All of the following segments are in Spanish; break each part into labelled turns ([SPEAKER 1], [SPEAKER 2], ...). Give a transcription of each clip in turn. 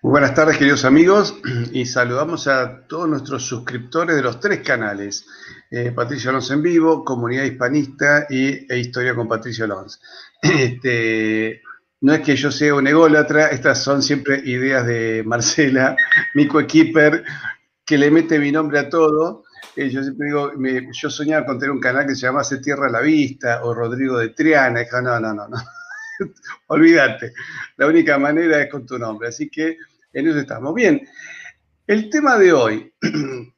[SPEAKER 1] Muy buenas tardes, queridos amigos, y saludamos a todos nuestros suscriptores de los tres canales, eh, Patricio Alonso en vivo, Comunidad Hispanista y e Historia con Patricio Alonso. Este, no es que yo sea un ególatra, estas son siempre ideas de Marcela, mi coequiper, que le mete mi nombre a todo. Eh, yo siempre digo, yo soñaba con tener un canal que se llamase Tierra a la Vista o Rodrigo de Triana. No, no, no, no. Olvídate, la única manera es con tu nombre. Así que en eso estamos. Bien, el tema de hoy.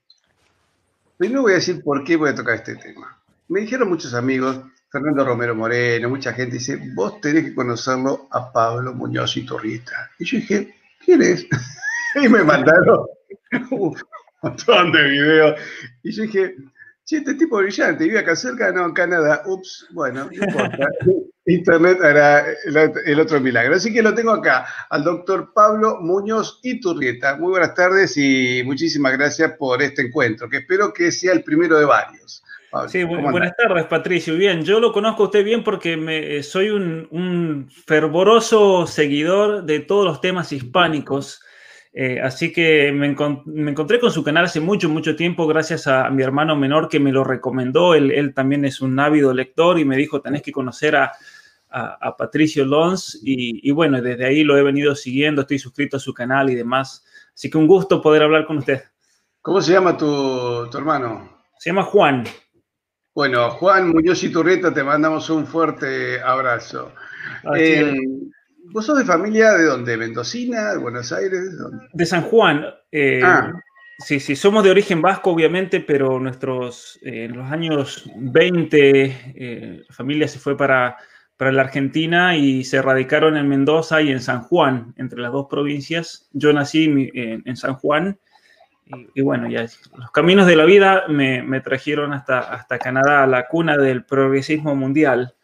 [SPEAKER 1] Primero voy a decir por qué voy a tocar este tema. Me dijeron muchos amigos, Fernando Romero Moreno, mucha gente dice, vos tenés que conocerlo a Pablo Muñoz y Torrita. Y yo dije, ¿quién es? y me mandaron un montón de videos. Y yo dije, sí, este tipo brillante, vive acá cerca, no, en Canadá. Ups, bueno, no importa. Internet hará el otro milagro. Así que lo tengo acá, al doctor Pablo Muñoz Iturrieta. Muy buenas tardes y muchísimas gracias por este encuentro, que espero que sea el primero de varios.
[SPEAKER 2] sí, buenas tardes, Patricio. Bien, yo lo conozco a usted bien porque me, soy un, fervoroso seguidor de todos los temas hispánicos. Eh, así que me, encontré con su canal hace mucho, mucho tiempo gracias a, mi hermano menor que me lo recomendó. Él, él, también es un ávido lector y me dijo, tenés que conocer a, a, Patricio Lons y, bueno, desde ahí lo he venido siguiendo, estoy suscrito a su canal y demás. Así que un gusto poder hablar con usted.
[SPEAKER 1] ¿Cómo se llama tu, hermano?
[SPEAKER 2] Se llama Juan.
[SPEAKER 1] Bueno, Juan Muñoz y Turrieta, te mandamos un fuerte abrazo. Eh, ¿Vos sos de familia de dónde? ¿Mendocina? ¿De Buenos Aires?
[SPEAKER 2] De San Juan. Eh, ah. Sí, sí, somos de origen vasco, obviamente, pero nuestros, eh, en los años 20, la familia se fue para, para la Argentina y se radicaron en Mendoza y en San Juan, entre las dos provincias. Yo nací en, San Juan y, bueno, ya los caminos de la vida me, trajeron hasta, hasta Canadá, la cuna del progresismo mundial.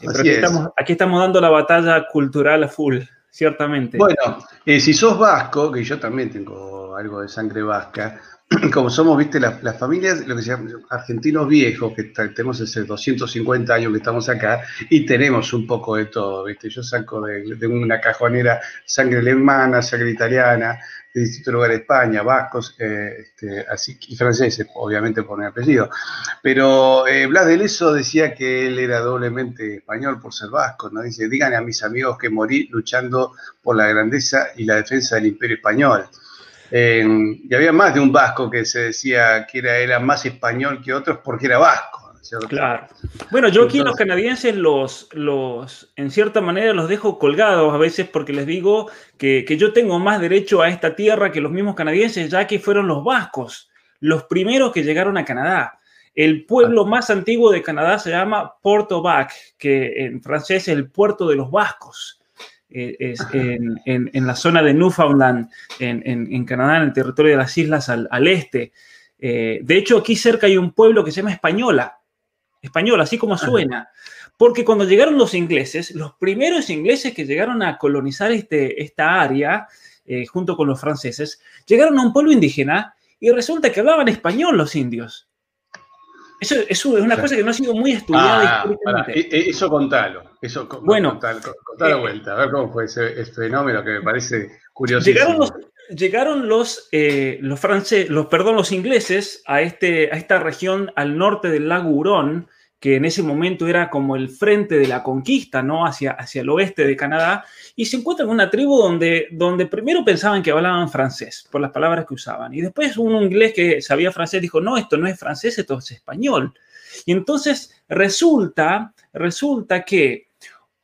[SPEAKER 2] Eh, aquí, estamos, aquí, estamos, dando la batalla cultural a full, ciertamente.
[SPEAKER 1] Bueno, eh, si sos vasco, que yo también tengo algo de sangre vasca, como somos, viste, las, familias, lo que se llama argentinos viejos, que tenemos ese 250 años que estamos acá, y tenemos un poco de todo, viste. Yo saco de, una cajonera sangre alemana, sangre italiana, de distintos lugares de España, vascos, eh, este, así, y franceses, obviamente por mi apellido. Pero eh, Blas de Leso decía que él era doblemente español por ser vasco, ¿no? Dice, díganle a mis amigos que morí luchando por la grandeza y la defensa del imperio español y había más de un vasco que se decía que era, era más español que otros porque era vasco.
[SPEAKER 2] Claro. Bueno, yo aquí los canadienses los, los, en cierta manera, los dejo colgados a veces porque les digo que, yo tengo más derecho a esta tierra que los mismos canadienses, ya que fueron los vascos los primeros que llegaron a Canadá. El pueblo ah. más antiguo de Canadá se llama Port au Bac, que en francés es el puerto de los vascos. Eh, es en, la zona de Newfoundland, en, Canadá, en el territorio de las islas al, este. Eh, de hecho, aquí cerca hay un pueblo que se llama Española, Española, así como suena, porque cuando llegaron los ingleses, los primeros ingleses que llegaron a colonizar este, esta área, eh, junto con los franceses, llegaron a un pueblo indígena y resulta que hablaban español los indios. Eso, es una cosa que no ha sido muy estudiada
[SPEAKER 1] ah, históricamente. E, e, eso contalo. Eso, bueno, contalo, contalo eh, vuelta, a ver cómo fue ese, fenómeno que me parece curioso.
[SPEAKER 2] Llegaron los, llegaron los, eh, los los, perdón, los ingleses a, este, a esta región al norte del lago Hurón, que en ese momento era como el frente de la conquista, ¿no? Hacia, hacia el oeste de Canadá, y se encuentran en una tribu donde, donde primero pensaban que hablaban francés, por las palabras que usaban, y después un inglés que sabía francés dijo, no, esto no es francés, esto es español. Y entonces resulta, resulta que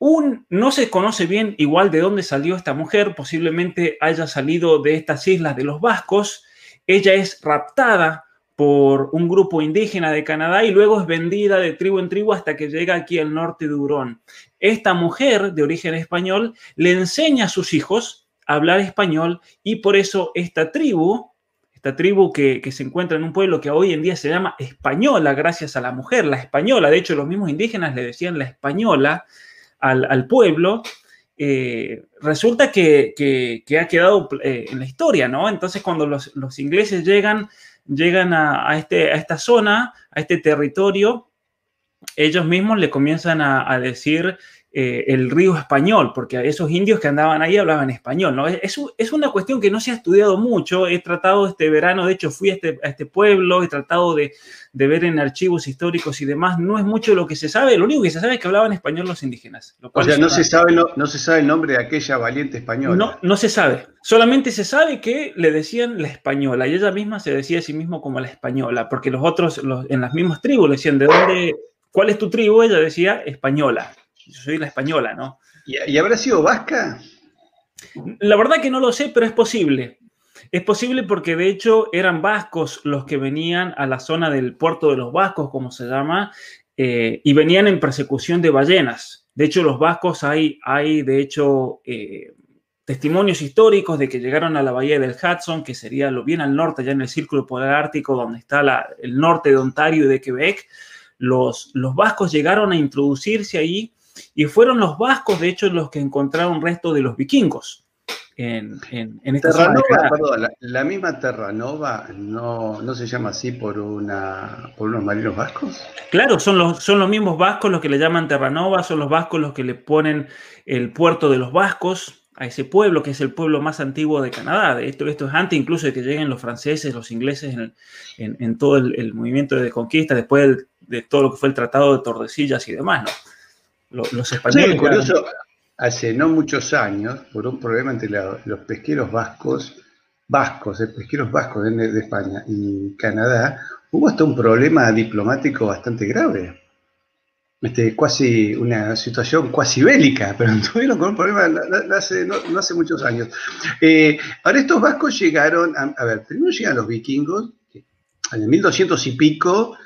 [SPEAKER 2] no se conoce bien igual de dónde salió esta mujer, posiblemente haya salido de estas islas de los vascos, ella es raptada por un grupo indígena de Canadá y luego es vendida de tribu en tribu hasta que llega aquí al norte de Hurón. Esta mujer de origen español le enseña a sus hijos a hablar español y por eso esta tribu, esta tribu que, se encuentra en un pueblo que hoy en día se llama española gracias a la mujer, la española, de hecho los mismos indígenas le decían la española al, pueblo, eh, resulta que, ha quedado eh, en la historia, ¿no? Entonces cuando los, los ingleses llegan llegan a, este, a esta zona, a este territorio, ellos mismos le comienzan a, decir eh, el río español, porque esos indios que andaban ahí hablaban español, ¿no? Es, es, una cuestión que no se ha estudiado mucho, he tratado este verano, de hecho fui a este, a este pueblo, he tratado de, de, ver en archivos históricos y demás, no es mucho lo que se sabe, lo único que se sabe es que hablaban español los indígenas.
[SPEAKER 1] o sea, no se, sabe, no, no, se sabe el nombre de aquella valiente española.
[SPEAKER 2] No, no se sabe, solamente se sabe que le decían la española y ella misma se decía a sí misma como la española, porque los otros los, en las mismas tribus le decían, ¿de dónde? ¿Cuál es tu tribu? Ella decía española yo soy la española, ¿no?
[SPEAKER 1] ¿Y, habrá sido vasca?
[SPEAKER 2] La verdad que no lo sé, pero es posible. Es posible porque de hecho eran vascos los que venían a la zona del puerto de los vascos, como se llama, eh, y venían en persecución de ballenas. De hecho, los vascos hay, hay de hecho, eh, testimonios históricos de que llegaron a la bahía del Hudson, que sería lo bien al norte, ya en el círculo polar ártico, donde está el norte de Ontario y de Quebec. Los, los vascos llegaron a introducirse ahí y fueron los vascos, de hecho, los que encontraron resto de los vikingos. En, en, esta
[SPEAKER 1] Terranova, perdón, la, misma Terranova no, no se llama así por, una, por unos marinos vascos.
[SPEAKER 2] Claro, son los, son los mismos vascos los que le llaman Terranova, son los vascos los que le ponen el puerto de los vascos a ese pueblo, que es el pueblo más antiguo de Canadá. Esto, esto es antes incluso de que lleguen los franceses, los ingleses en, en todo el, el, movimiento de conquista, después de todo lo que fue el Tratado de Tordesillas y demás, ¿no?
[SPEAKER 1] Los, españoles. Sí, curioso, hace no muchos años, por un problema entre los pesqueros vascos, vascos, eh, pesqueros vascos de, España y Canadá, hubo hasta un problema diplomático bastante grave. Este, casi una situación cuasi bélica, pero tuvieron con un problema no, hace, no, hace, muchos años. Eh, ahora estos vascos llegaron, a, a, ver, primero llegan los vikingos, en el 1200 y pico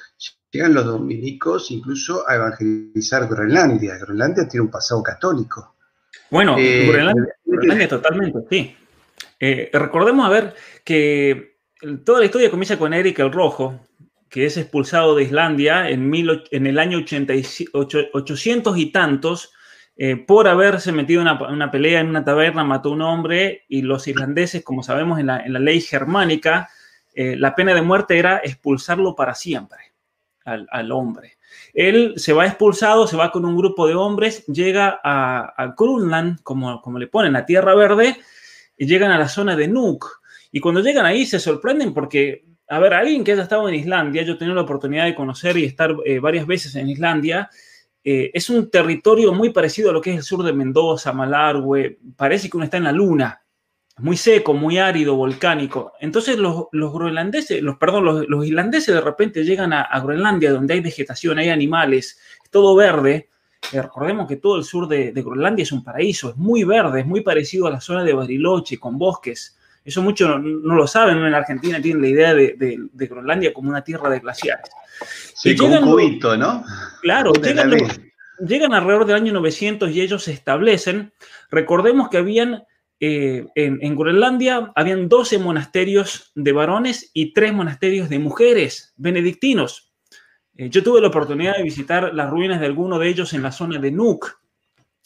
[SPEAKER 1] llegan los dominicos incluso a evangelizar Groenlandia. Groenlandia tiene un pasado católico.
[SPEAKER 2] Bueno, eh, Groenlandia, totalmente, sí. Eh, recordemos a ver que toda la historia comienza con Eric el Rojo, que es expulsado de Islandia en, en el año 800 y tantos eh, por haberse metido en una, pelea en una taberna, mató a un hombre y los irlandeses, como sabemos en la, ley germánica, la pena de muerte era expulsarlo para siempre al, hombre. Él se va expulsado, se va con un grupo de hombres, llega a, a Grunland, como, como le ponen, a Tierra Verde, y llegan a la zona de Nuuk. Y cuando llegan ahí se sorprenden porque, a ver, alguien que haya estado en Islandia, yo he tenido la oportunidad de conocer y estar eh, varias veces en Islandia, eh, es un territorio muy parecido a lo que es el sur de Mendoza, Malargüe, parece que uno está en la luna muy seco, muy árido, volcánico. Entonces los, los groenlandeses, los, perdón, los, los, islandeses de repente llegan a, Groenlandia, donde hay vegetación, hay animales, es todo verde. Eh, recordemos que todo el sur de, Groenlandia es un paraíso, es muy verde, es muy parecido a la zona de Bariloche, con bosques. Eso muchos no, lo saben, en Argentina tienen la idea de, de, Groenlandia como una tierra de glaciares.
[SPEAKER 1] Sí, como un cubito, ¿no?
[SPEAKER 2] Claro, llegan, llegan alrededor del año 900 y ellos se establecen. Recordemos que habían eh, en, Groenlandia habían 12 monasterios de varones y 3 monasterios de mujeres benedictinos. Eh, yo tuve la oportunidad de visitar las ruinas de alguno de ellos en la zona de Nuuk.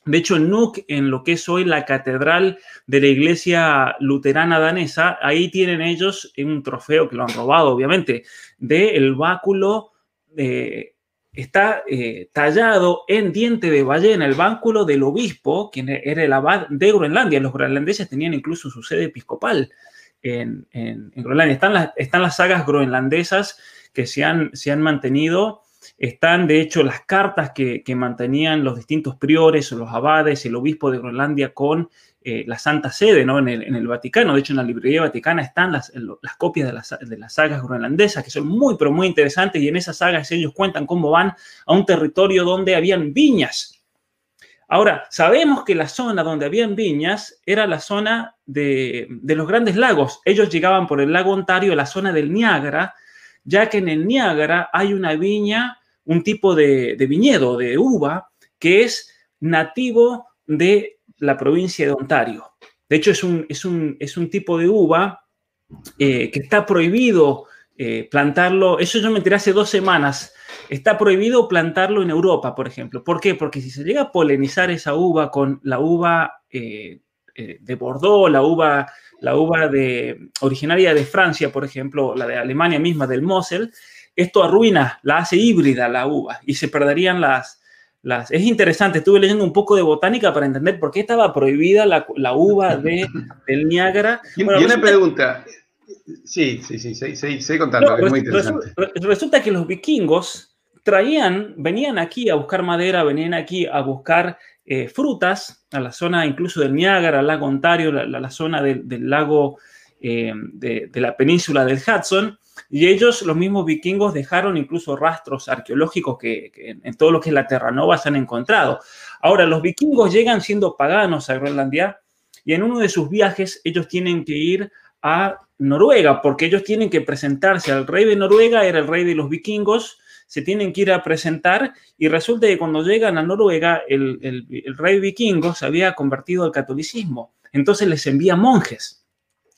[SPEAKER 2] De hecho, en Nuuk, en lo que es hoy la catedral de la iglesia luterana danesa, ahí tienen ellos un trofeo que lo han robado, obviamente, del báculo de está eh, tallado en diente de ballena el bánculo del obispo, quien era el abad de Groenlandia. Los groenlandeses tenían incluso su sede episcopal en, Groenlandia. Están las, están las sagas groenlandesas que se han, se han mantenido están de hecho las cartas que, mantenían los distintos priores o los abades, el obispo de Groenlandia con eh, la Santa Sede ¿no? en, el, Vaticano. De hecho, en la librería vaticana están las, copias de las, sagas groenlandesas, que son muy, pero muy interesantes, y en esas sagas ellos cuentan cómo van a un territorio donde habían viñas. Ahora, sabemos que la zona donde habían viñas era la zona de, los grandes lagos. Ellos llegaban por el lago Ontario la zona del Niágara, ya que en el Niágara hay una viña, un tipo de, viñedo, de uva, que es nativo de la provincia de Ontario. De hecho, es un, es un, tipo de uva eh, que está prohibido eh, plantarlo. Eso yo me enteré hace dos semanas. Está prohibido plantarlo en Europa, por ejemplo. ¿Por qué? Porque si se llega a polinizar esa uva con la uva eh, de Bordeaux, la uva, la uva de, originaria de Francia, por ejemplo, la de Alemania misma, del Mosel, esto arruina, la hace híbrida la uva y se perderían las, las... Es interesante, estuve leyendo un poco de botánica para entender por qué estaba prohibida la, uva de, del Niágara.
[SPEAKER 1] y una pregunta, Sí, sí, sí, sí, sí, contando, es muy interesante.
[SPEAKER 2] Resulta, que los vikingos traían, venían aquí a buscar madera, venían aquí a buscar eh, frutas, a la zona incluso del Niágara, al lago Ontario, la, zona del, lago eh, de, la península del Hudson, y ellos, los mismos vikingos, dejaron incluso rastros arqueológicos que, en, todo lo que es la Terranova se han encontrado. Ahora, los vikingos llegan siendo paganos a Groenlandia, y en uno de sus viajes ellos tienen que ir a Noruega, porque ellos tienen que presentarse al rey de Noruega, era el rey de los vikingos, se tienen que ir a presentar y resulta que cuando llegan a Noruega, el, rey vikingo se había convertido al catolicismo, entonces les envía monjes.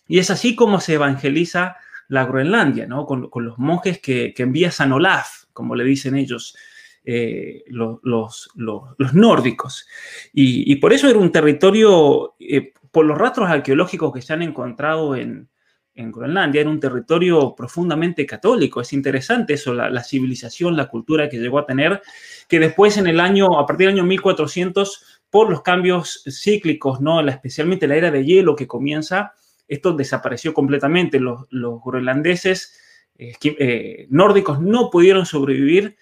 [SPEAKER 2] Y es así como se evangeliza la Groenlandia, ¿no? Con, los monjes que, envía San Olaf, como le dicen ellos, eh, los, los, nórdicos. Y, por eso era un territorio, eh, por los rastros arqueológicos que se han encontrado en, en Groenlandia era un territorio profundamente católico. Es interesante eso, la, civilización, la cultura que llegó a tener, que después en el año, a partir del año 1400, por los cambios cíclicos, ¿no? especialmente la era de hielo que comienza, esto desapareció completamente. Los, groenlandeses eh, eh, nórdicos no pudieron sobrevivir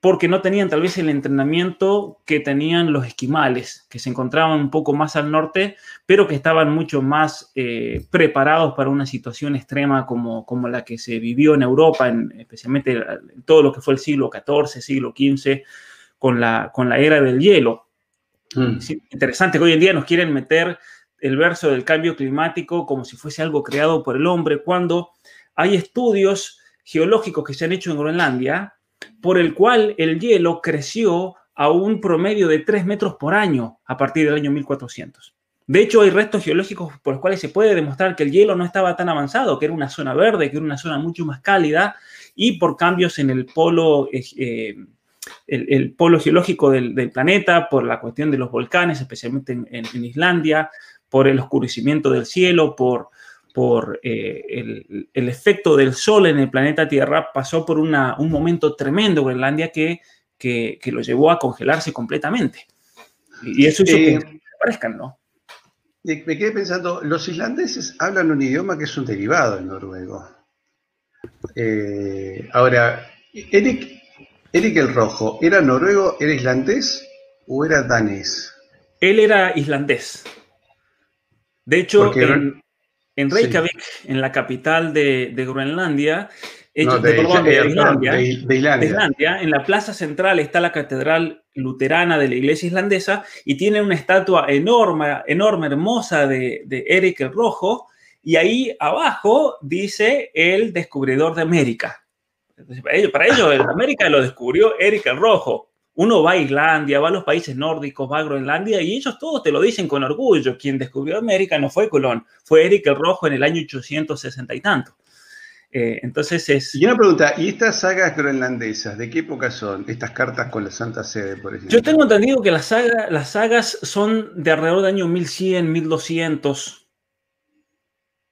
[SPEAKER 2] porque no tenían tal vez el entrenamiento que tenían los esquimales, que se encontraban un poco más al norte, pero que estaban mucho más eh, preparados para una situación extrema como, como la que se vivió en Europa, en, especialmente en todo lo que fue el siglo XIV, siglo XV, con la, con la era del hielo. Mm. interesante que hoy en día nos quieren meter el verso del cambio climático como si fuese algo creado por el hombre, cuando hay estudios geológicos que se han hecho en Groenlandia por el cual el hielo creció a un promedio de 3 metros por año a partir del año 1400. De hecho, hay restos geológicos por los cuales se puede demostrar que el hielo no estaba tan avanzado, que era una zona verde, que era una zona mucho más cálida, y por cambios en el polo, eh, eh, el, polo geológico del, planeta, por la cuestión de los volcanes, especialmente en Islandia, por el oscurecimiento del cielo, por por eh, el, efecto del sol en el planeta Tierra, pasó por un momento tremendo Groenlandia que, que, lo llevó a congelarse completamente. Y eso hizo que eh, aparezcan, ¿no?
[SPEAKER 1] Me quedé pensando, los islandeses hablan un idioma que es un derivado del noruego. Eh, ahora, Eric, Eric el Rojo, ¿era noruego, era islandés o era danés?
[SPEAKER 2] Él era islandés. De hecho, en Reykjavik, en la capital de, Groenlandia, de, Islandia, en la plaza central está la catedral luterana de la iglesia islandesa y tiene una estatua enorme, enorme, hermosa de, de Eric el Rojo, y ahí abajo dice el descubridor de América. para ellos, para ellos América lo descubrió Eric el Rojo. Uno va a Islandia, va a los países nórdicos, va a Groenlandia y ellos todos te lo dicen con orgullo. Quien descubrió América no fue Colón, fue Eric el Rojo en el año 860 y tanto. Eh, entonces es...
[SPEAKER 1] Y una pregunta, ¿y estas sagas groenlandesas, de qué época son? Estas cartas con la Santa Sede, por ejemplo.
[SPEAKER 2] Yo tengo entendido que las, las sagas son de alrededor del año 1100, 1200.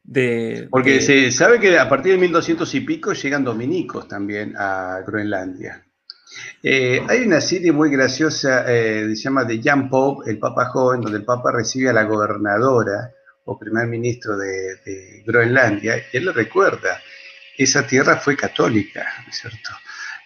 [SPEAKER 2] De,
[SPEAKER 1] Porque se sabe que a partir de 1200 y pico llegan dominicos también a Groenlandia. Eh, hay una serie muy graciosa, eh, se llama The Young Pope, el Papa Joven, donde el Papa recibe a la gobernadora o primer ministro de, Groenlandia, y él le recuerda, esa tierra fue católica, ¿no es cierto?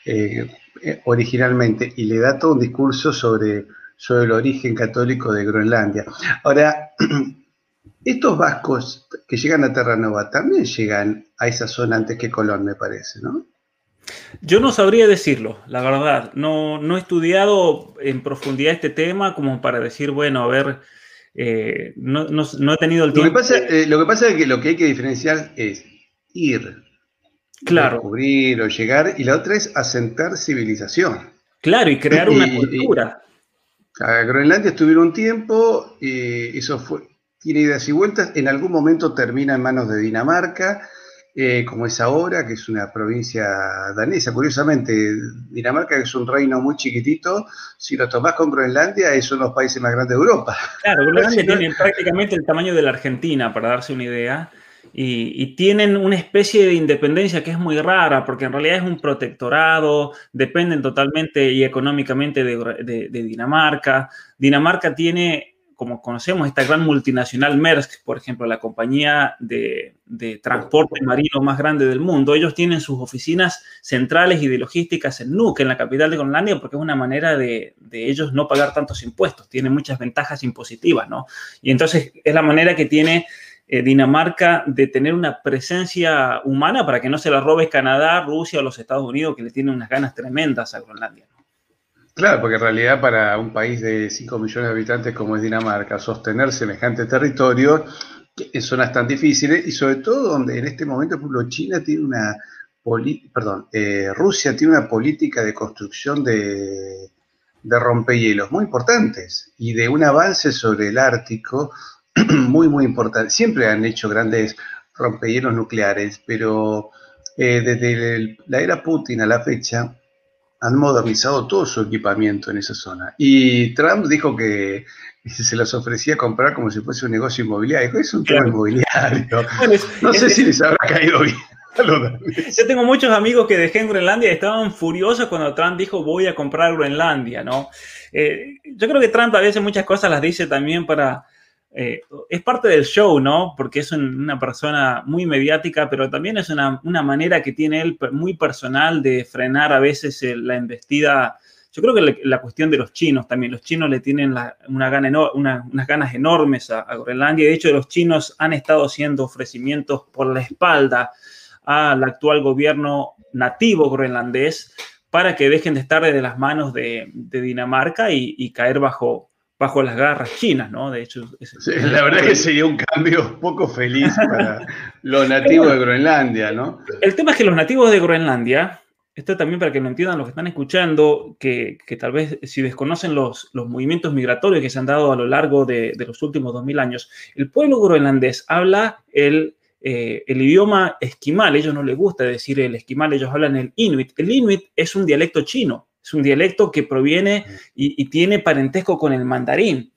[SPEAKER 1] Eh, eh, originalmente y le da todo un discurso sobre, sobre el origen católico de Groenlandia. Ahora, estos vascos que llegan a Terranova también llegan a esa zona antes que Colón, me parece, ¿no?
[SPEAKER 2] Yo no sabría decirlo, la verdad. No, no he estudiado en profundidad este tema como para decir, bueno, a ver, eh, no, he tenido el
[SPEAKER 1] tiempo. Eh, lo que, pasa, es que lo que hay que diferenciar es ir,
[SPEAKER 2] claro.
[SPEAKER 1] descubrir o llegar, y la otra es asentar civilización.
[SPEAKER 2] Claro, y crear una cultura.
[SPEAKER 1] a Groenlandia estuvieron un tiempo, y eso fue, tiene idas y vueltas, en algún momento termina en manos de Dinamarca, eh, como es ahora, que es una provincia danesa. Curiosamente, Dinamarca es un reino muy chiquitito, si lo tomás con Groenlandia, es uno de los países más grandes de Europa.
[SPEAKER 2] Claro, Groenlandia tiene prácticamente el tamaño de la Argentina, para darse una idea. Y, tienen una especie de independencia que es muy rara, porque en realidad es un protectorado, dependen totalmente y económicamente de Dinamarca. Dinamarca tiene como conocemos, esta gran multinacional Maersk, por ejemplo, la compañía de, transporte marino más grande del mundo, ellos tienen sus oficinas centrales y de logísticas en Nuuk, en la capital de Groenlandia, porque es una manera de, ellos no pagar tantos impuestos, tienen muchas ventajas impositivas, ¿no? Y entonces es la manera que tiene eh, Dinamarca de tener una presencia humana para que no se la robe Canadá, Rusia o los Estados Unidos, que le tienen unas ganas tremendas a Groenlandia.
[SPEAKER 1] Claro, porque en realidad para un país de 5 millones de habitantes como es Dinamarca, sostener semejante territorio en zonas tan difíciles y sobre todo donde en este momento, por ejemplo, China tiene una, perdón, eh, Rusia tiene una política de construcción de, de rompehielos muy importantes y de un avance sobre el Ártico muy, muy importante. Siempre han hecho grandes rompehielos nucleares, pero eh, desde la era Putin a la fecha, han modernizado todo su equipamiento en esa zona. Y Trump dijo que se los ofrecía comprar como si fuese un negocio inmobiliario. Es un tema inmobiliario. no sé si les habrá caído bien.
[SPEAKER 2] Yo tengo muchos amigos que dejé en Groenlandia y estaban furiosos cuando Trump dijo voy a comprar Groenlandia, ¿no? Eh, yo creo que Trump a veces muchas cosas las dice también para, eh, es parte del show, ¿no? Porque es una persona muy mediática, pero también es una, manera que tiene él muy personal de frenar a veces la embestida. Yo creo que la, cuestión de los chinos también, los chinos le tienen una unas ganas enormes a, Groenlandia. De hecho, los chinos han estado haciendo ofrecimientos por la espalda al actual gobierno nativo groenlandés para que dejen de estar desde las manos de, Dinamarca y caer bajo, bajo las garras chinas, ¿no? De hecho,
[SPEAKER 1] la verdad que sería un cambio poco feliz para los nativos de Groenlandia, ¿no?
[SPEAKER 2] El tema es que los nativos de Groenlandia, esto también para que lo entiendan los que están escuchando, que, tal vez si desconocen los, los, movimientos migratorios que se han dado a lo largo de, los últimos 2000 años, el pueblo groenlandés habla el, eh, el idioma esquimal, ellos no les gusta decir el esquimal, ellos hablan el inuit. El inuit es un dialecto chino, es un dialecto que proviene y, tiene parentesco con el mandarín,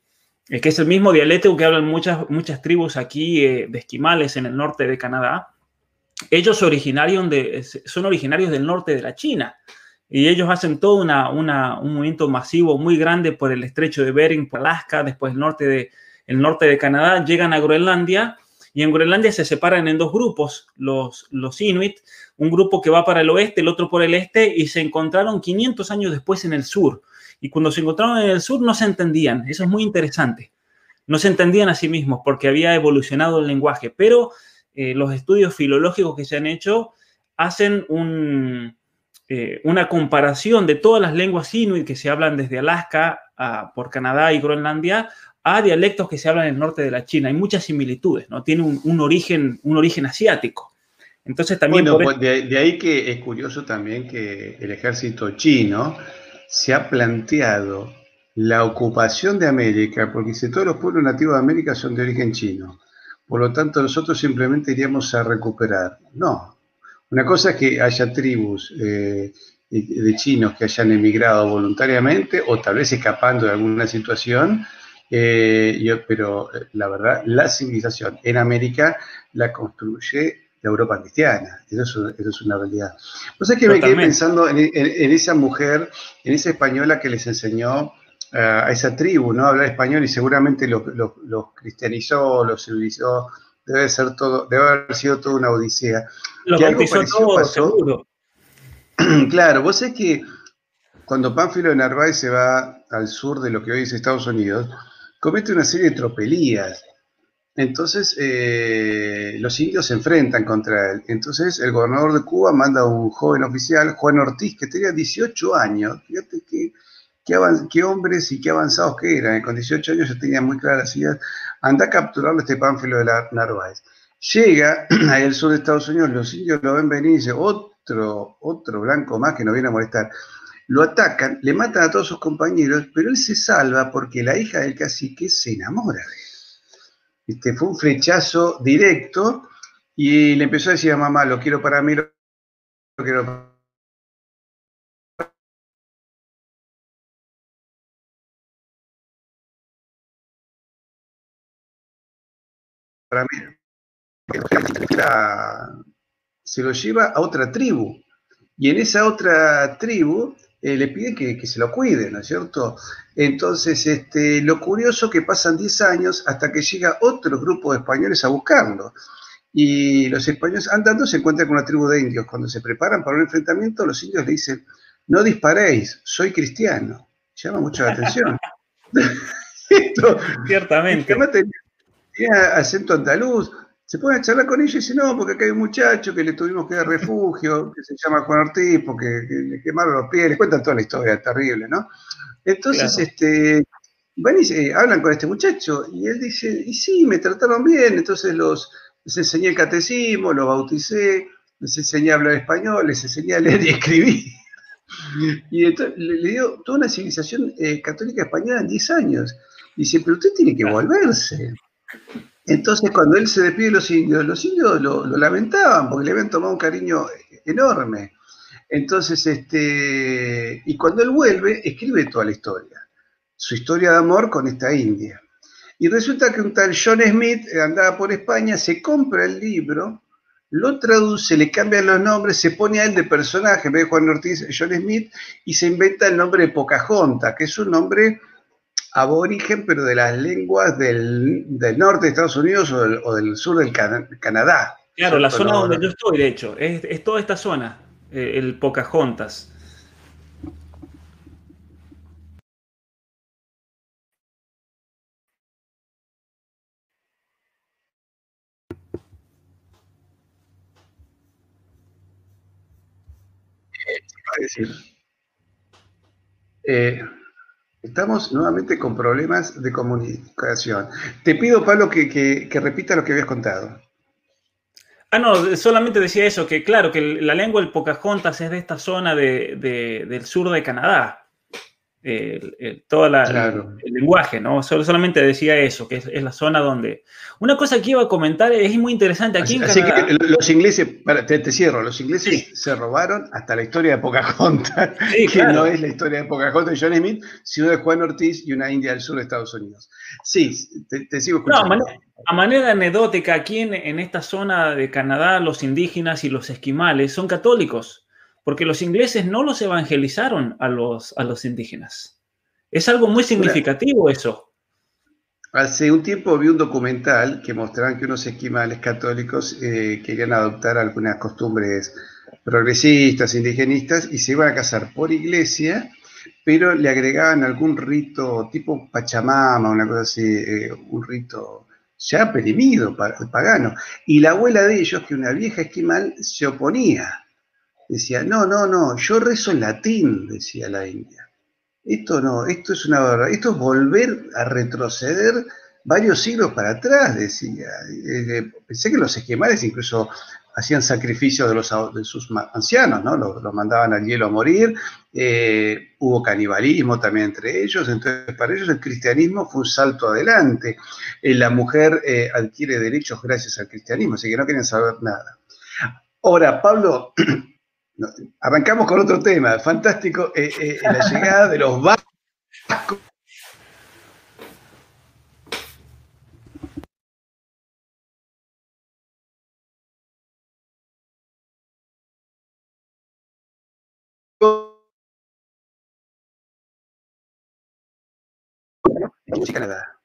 [SPEAKER 2] eh, que es el mismo dialecto que hablan muchas, muchas tribus aquí eh, de esquimales en el norte de Canadá. Ellos originarios de, son originarios del norte de la China y ellos hacen todo una, un movimiento masivo muy grande por el estrecho de Bering, por Alaska, después el norte de, el norte de Canadá, llegan a Groenlandia y en Groenlandia se separan en dos grupos, los, los Inuit, un grupo que va para el oeste, el otro por el este, y se encontraron 500 años después en el sur. Y cuando se encontraron en el sur no se entendían, eso es muy interesante. No se entendían a sí mismos porque había evolucionado el lenguaje, pero eh, los estudios filológicos que se han hecho hacen eh, una comparación de todas las lenguas inuit que se hablan desde Alaska por Canadá y Groenlandia a dialectos que se hablan en el norte de la China. Hay muchas similitudes, ¿no? Tiene un, origen, un origen asiático. Entonces también...
[SPEAKER 1] Bueno, pues de, ahí que es curioso también que el ejército chino se ha planteado la ocupación de América, porque si todos los pueblos nativos de América son de origen chino, por lo tanto nosotros simplemente iríamos a recuperar. No, una cosa es que haya tribus eh, de chinos que hayan emigrado voluntariamente o tal vez escapando de alguna situación, eh, yo, pero eh, la verdad, la civilización en América la construye la Europa cristiana. Eso es, una realidad. No sé que me quedé pensando en, esa mujer, en esa española que les enseñó eh, a esa tribu, ¿no? Hablar español y seguramente los cristianizó, los civilizó. Debe ser todo, debe haber sido toda una odisea.
[SPEAKER 2] Lo bautizó todo, seguro.
[SPEAKER 1] claro, vos sabés que cuando Pánfilo de Narváez se va al sur de lo que hoy es Estados Unidos, comete una serie de tropelías. Entonces, eh, los indios se enfrentan contra él. Entonces, el gobernador de Cuba manda a un joven oficial, Juan Ortiz, que tenía 18 años. Fíjate qué, qué, hombres y qué avanzados que eran. Con 18 años ya tenía muy claras ideas. Anda a capturarlo este Pánfilo de Narváez. Llega al sur de Estados Unidos, los indios lo ven venir y dicen, otro, otro blanco más que nos viene a molestar. Lo atacan, le matan a todos sus compañeros, pero él se salva porque la hija del cacique se enamora de él. Este, fue un flechazo directo y le empezó a decir a mamá, lo quiero para mí, lo quiero para mí se lo lleva a otra tribu. Y en esa otra tribu eh, le pide que, se lo cuide, ¿no es cierto? Entonces, este, lo curioso que pasan 10 años hasta que llega otro grupo de españoles a buscarlo. Y los españoles andando se encuentran con una tribu de indios. Cuando se preparan para un enfrentamiento, los indios le dicen, no disparéis, soy cristiano. Llama mucho la atención.
[SPEAKER 2] Ciertamente.
[SPEAKER 1] Tenía acento andaluz, se pueden charlar con ellos y dicen, no, porque acá hay un muchacho que le tuvimos que dar refugio, que se llama Juan Ortiz, porque le quemaron los pies, les cuentan toda la historia terrible, ¿no? Entonces, este, van y hablan con este muchacho y él dice, y sí, me trataron bien, entonces los, les enseñé el catecismo, los bauticé, les enseñé a hablar español, les enseñé a leer y escribir. Y entonces, le, dio toda una civilización eh, católica española en 10 años. Dice, pero usted tiene que volverse. Entonces, cuando él se despide de los indios, los indios lo, lamentaban porque le habían tomado un cariño enorme. Entonces, este, y cuando él vuelve, escribe toda la historia, su historia de amor con esta india. Y resulta que un tal John Smith andaba por España, se compra el libro, lo traduce, le cambian los nombres, se pone a él de personaje, en vez de Juan Ortiz, John Smith, y se inventa el nombre de Pocahontas, que es un nombre aborigen, pero de las lenguas del, norte de Estados Unidos o del, sur del Canadá.
[SPEAKER 2] Claro, la zona donde yo estoy, de hecho, es, toda esta zona, eh, el Pocahontas.
[SPEAKER 1] Eh, Estamos nuevamente con problemas de comunicación. Te pido, Pablo, que, repita lo que habías contado.
[SPEAKER 2] Ah, no, solamente decía eso, que claro, que la lengua del Pocahontas es de esta zona del sur de Canadá el, todo el lenguaje, ¿no? Solo, solamente decía eso, que es, la zona donde... Una cosa que iba a comentar es muy interesante aquí
[SPEAKER 1] así, en Canadá. que los ingleses, te, cierro, los ingleses se robaron hasta la historia de Pocahontas, que no es la historia de Pocahontas y John Smith, sino de Juan Ortiz y una India del sur de Estados Unidos. Sí, te, sigo escuchando.
[SPEAKER 2] No, a, manera, anecdótica, aquí en, en esta zona de Canadá, los indígenas y los esquimales son católicos porque los ingleses no los evangelizaron a los, a los indígenas. Es algo muy significativo eso.
[SPEAKER 1] Hace un tiempo vi un documental que mostraban que unos esquimales católicos eh, querían adoptar algunas costumbres progresistas, indigenistas, y se iban a casar por iglesia, pero le agregaban algún rito tipo Pachamama, una cosa así, eh, un rito ya perimido, pagano. Y la abuela de ellos, que una vieja esquimal, se oponía Decía, no, no, no, yo rezo en latín, decía la India. Esto no, esto es una verdad, esto es volver a retroceder varios siglos para atrás, decía. Eh, eh, pensé que los esquemales incluso hacían sacrificios de, los, de sus ancianos, ¿no? Los, mandaban al hielo a morir, eh, hubo canibalismo también entre ellos, entonces para ellos el cristianismo fue un salto adelante. la mujer adquiere derechos gracias al cristianismo, así que no quieren saber nada. Ahora, Pablo, Arrancamos con otro tema, fantástico, eh, eh, la llegada de los vascos. Canadá.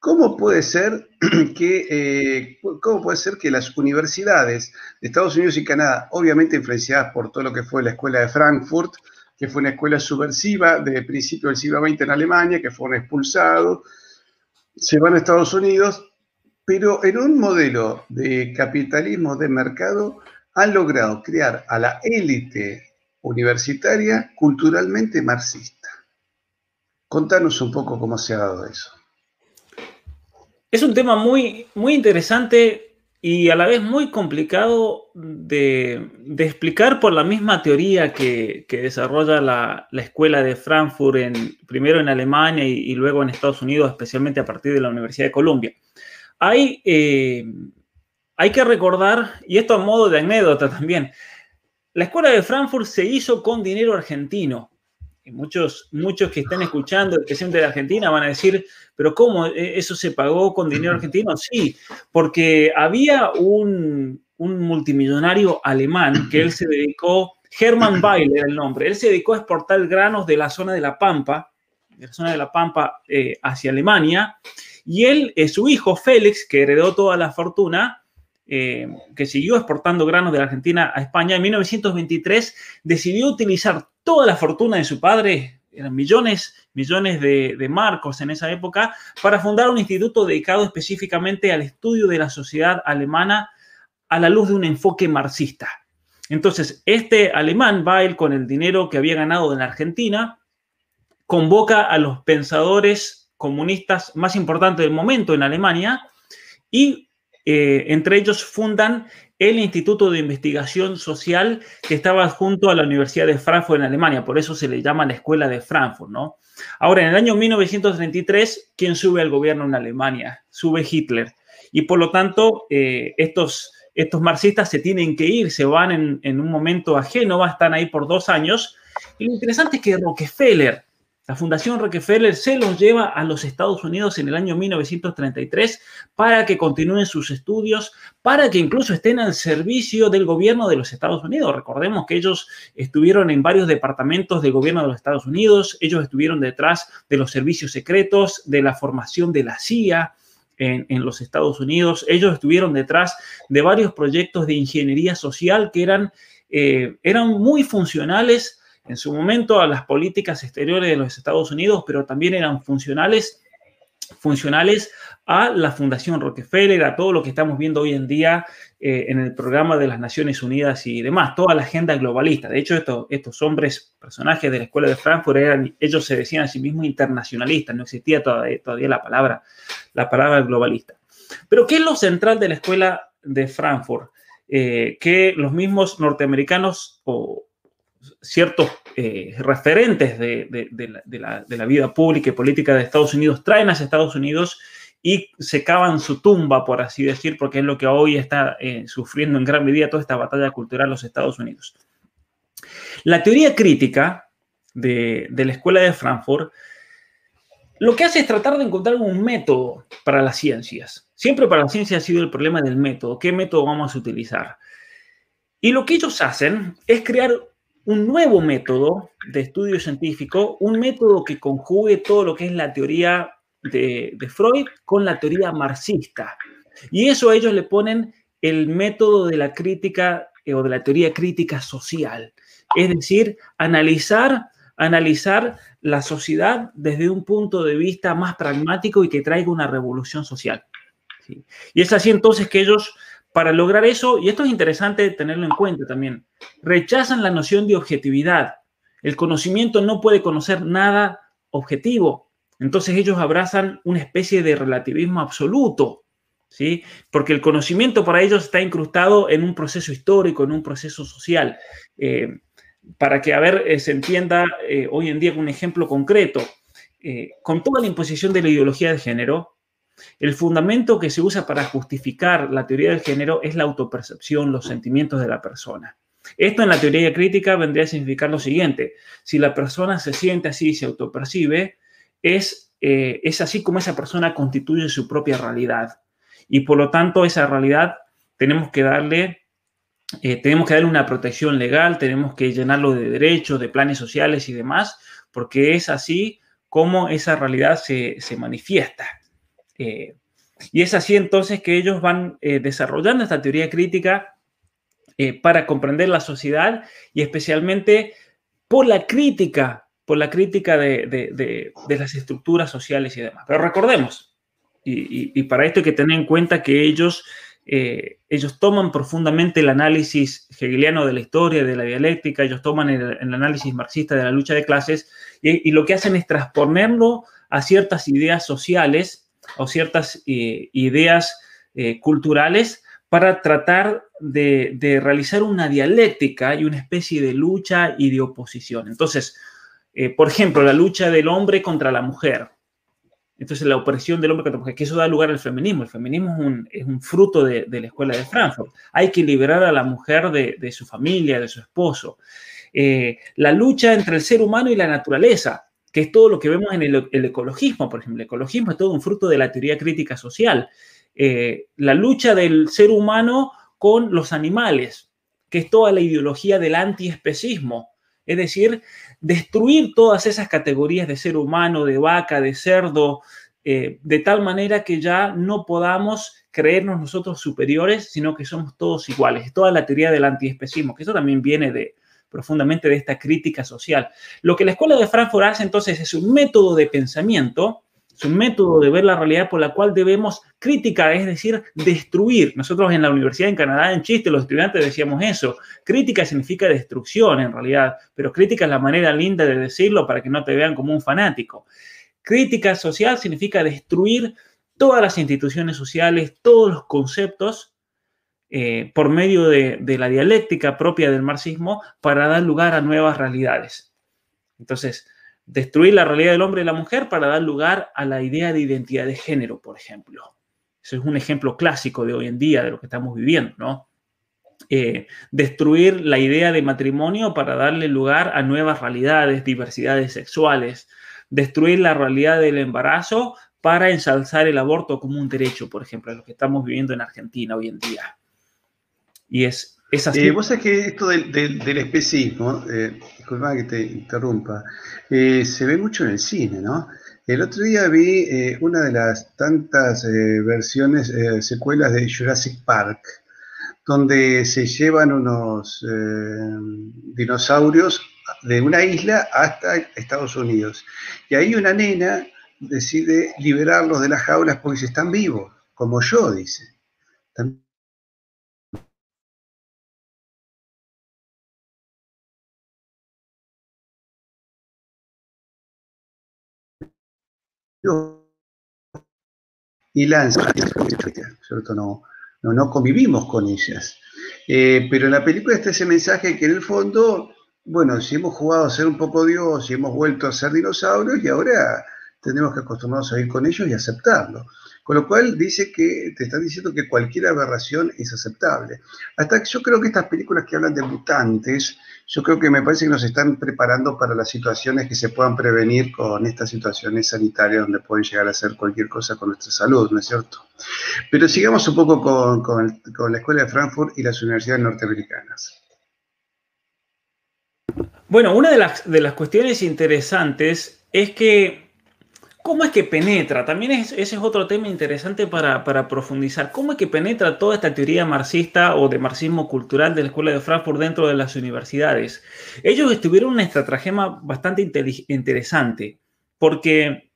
[SPEAKER 1] ¿Cómo puede ser que, eh, cómo puede ser que las universidades de Estados Unidos y Canadá, obviamente influenciadas por todo lo que fue la escuela de Frankfurt, que fue una escuela subversiva de principio del siglo XX en Alemania, que fueron expulsados, se van a Estados Unidos, pero en un modelo de capitalismo de mercado han logrado crear a la élite universitaria culturalmente marxista. Contanos un poco cómo se ha dado eso.
[SPEAKER 2] Es un tema muy, muy interesante y a la vez muy complicado de, explicar por la misma teoría que, desarrolla la, escuela de Frankfurt, en, primero en Alemania y, luego en Estados Unidos, especialmente a partir de la Universidad de Columbia. Hay, eh, hay que recordar, y esto a modo de anécdota también, la escuela de Frankfurt se hizo con dinero argentino. Y muchos, muchos que están escuchando el presidente de Argentina van a decir, pero ¿cómo? ¿E-, ¿Eso se pagó con dinero argentino? Sí, porque había un, multimillonario alemán que él se dedicó, Hermann Weil era el nombre, él se dedicó a exportar granos de la zona de La Pampa, de la zona de La Pampa eh, hacia Alemania, y él, eh, su hijo Félix, que heredó toda la fortuna, eh, que siguió exportando granos de la Argentina a España, en 1923 decidió utilizar toda la fortuna de su padre, eran millones, millones de, marcos en esa época, para fundar un instituto dedicado específicamente al estudio de la sociedad alemana a la luz de un enfoque marxista. Entonces, este alemán, Weil, con el dinero que había ganado en la Argentina, convoca a los pensadores comunistas más importantes del momento en Alemania y eh, entre ellos fundan el Instituto de Investigación Social que estaba junto a la Universidad de Frankfurt en Alemania, por eso se le llama la Escuela de Frankfurt, ¿no? Ahora, en el año 1933, ¿quién sube al gobierno en Alemania? Sube Hitler. Y por lo tanto, eh, estos, estos marxistas se tienen que ir, se van en, en un momento a Génova, están ahí por dos años. Y lo interesante es que Rockefeller, la Fundación Rockefeller se los lleva a los Estados Unidos en el año 1933 para que continúen sus estudios, para que incluso estén al servicio del gobierno de los Estados Unidos. Recordemos que ellos estuvieron en varios departamentos del gobierno de los Estados Unidos, ellos estuvieron detrás de los servicios secretos, de la formación de la CIA, en, los Estados Unidos. Ellos estuvieron detrás de varios proyectos de ingeniería social que eran, eh, eran muy funcionales en su momento a las políticas exteriores de los Estados Unidos, pero también eran funcionales, funcionales a la Fundación Rockefeller, a todo lo que estamos viendo hoy en día eh, en el programa de las Naciones Unidas y demás, toda la agenda globalista. De hecho, estos, hombres, personajes de la Escuela de Frankfurt, eran, ellos se decían a sí mismos internacionalistas, no existía todavía, todavía la, palabra, la palabra globalista. Pero, ¿qué es lo central de la Escuela de Frankfurt? Eh, que los mismos norteamericanos o, ciertos eh, referentes de, la, vida pública y política de Estados Unidos traen a Estados Unidos y se cavan su tumba, por así decir, porque es lo que hoy está eh, sufriendo en gran medida toda esta batalla cultural los Estados Unidos. La teoría crítica de, la Escuela de Frankfurt lo que hace es tratar de encontrar un método para las ciencias. Siempre para la ciencia ha sido el problema del método. ¿Qué método vamos a utilizar? Y lo que ellos hacen es crear un nuevo método de estudio científico, un método que conjugue todo lo que es la teoría de, Freud con la teoría marxista. Y eso a ellos le ponen el método de la crítica eh, o de la teoría crítica social. Es decir, analizar, analizar la sociedad desde un punto de vista más pragmático y que traiga una revolución social. Y es así entonces que ellos para lograr eso, y esto es interesante tenerlo en cuenta también, rechazan la noción de objetividad. El conocimiento no puede conocer nada objetivo. Entonces ellos abrazan una especie de relativismo absoluto, ¿sí? Porque el conocimiento para ellos está incrustado en un proceso histórico, en un proceso social. Eh, para que, a ver, eh, se entienda eh, hoy en día con un ejemplo concreto, con toda la imposición de la ideología de género, el fundamento que se usa para justificar la teoría del género es la autopercepción, los sentimientos de la persona. Esto en la teoría crítica vendría a significar lo siguiente. Si la persona se siente así y se autopercibe, es, eh, es así como esa persona constituye su propia realidad. Y por lo tanto, esa realidad tenemos que darle, eh, tenemos que darle una protección legal, tenemos que llenarlo de derechos, de planes sociales y demás, porque es así como esa realidad se, se manifiesta. Eh, y es así entonces que ellos van eh, desarrollando esta teoría crítica eh, para comprender la sociedad y especialmente por la crítica, por la crítica de, las estructuras sociales y demás. Pero recordemos, y, para esto hay que tener en cuenta que ellos, ellos toman profundamente el análisis hegeliano de la historia, de la dialéctica, ellos toman el, análisis marxista de la lucha de clases y, lo que hacen es transponerlo a ciertas ideas sociales o ciertas eh, ideas eh, culturales para tratar de, realizar una dialéctica y una especie de lucha y de oposición. Entonces, eh, por ejemplo, la lucha del hombre contra la mujer. Entonces, la opresión del hombre contra la mujer, que eso da lugar al feminismo. El feminismo es un, fruto de, la escuela de Frankfurt. Hay que liberar a la mujer de, su familia, de su esposo. la lucha entre el ser humano y la naturaleza que es todo lo que vemos en el, ecologismo, por ejemplo. El ecologismo es todo un fruto de la teoría crítica social. Eh, la lucha del ser humano con los animales, que es toda la ideología del antiespecismo. Es decir, destruir todas esas categorías de ser humano, de vaca, de cerdo, eh, de tal manera que ya no podamos creernos nosotros superiores, sino que somos todos iguales. Toda la teoría del antiespecismo, que eso también viene de, profundamente de esta crítica social. Lo que la Escuela de Frankfurt hace entonces es un método de pensamiento, es un método de ver la realidad por la cual debemos criticar, es decir, destruir. Nosotros en la universidad en Canadá, en chiste, los estudiantes decíamos eso. Crítica significa destrucción en realidad, pero crítica es la manera linda de decirlo para que no te vean como un fanático. Crítica social significa destruir todas las instituciones sociales, todos los conceptos eh, por medio de, la dialéctica propia del marxismo para dar lugar a nuevas realidades. Entonces, destruir la realidad del hombre y la mujer para dar lugar a la idea de identidad de género, por ejemplo. Eso es un ejemplo clásico de hoy en día, de lo que estamos viviendo, ¿no? Eh, destruir la idea de matrimonio para darle lugar a nuevas realidades, diversidades sexuales, destruir la realidad del embarazo para ensalzar el aborto como un derecho, por ejemplo, lo que estamos viviendo en Argentina hoy en día. Y es, así.
[SPEAKER 1] Eh, vos sabés que esto del, del, especismo, eh, que te interrumpa, eh, se ve mucho en el cine, ¿no? El otro día vi eh, una de las tantas versiones, secuelas de Jurassic Park, donde se llevan unos dinosaurios de una isla hasta Estados Unidos. Y ahí una nena decide liberarlos de las jaulas porque están vivos, como yo, dice. Y lanza. No, no, no convivimos con ellas. Eh, pero en la película está ese mensaje que en el fondo, bueno, si hemos jugado a ser un poco Dios, si hemos vuelto a ser dinosaurios y ahora tenemos que acostumbrarnos a ir con ellos y aceptarlo. Con lo cual dice que te están diciendo que cualquier aberración es aceptable. Hasta yo creo que estas películas que hablan de mutantes, yo creo que me parece que nos están preparando para las situaciones que se puedan prevenir con estas situaciones sanitarias donde pueden llegar a hacer cualquier cosa con nuestra salud, ¿no es cierto? Pero sigamos un poco con, con la Escuela de Frankfurt y las universidades norteamericanas.
[SPEAKER 2] Bueno, una de las, de las cuestiones interesantes es que ¿Cómo es que penetra? También ese es otro tema interesante para, profundizar. ¿Cómo es que penetra toda esta teoría marxista o de marxismo cultural de la Escuela de Frankfurt dentro de las universidades? Ellos estuvieron una estratagema bastante interesante, porque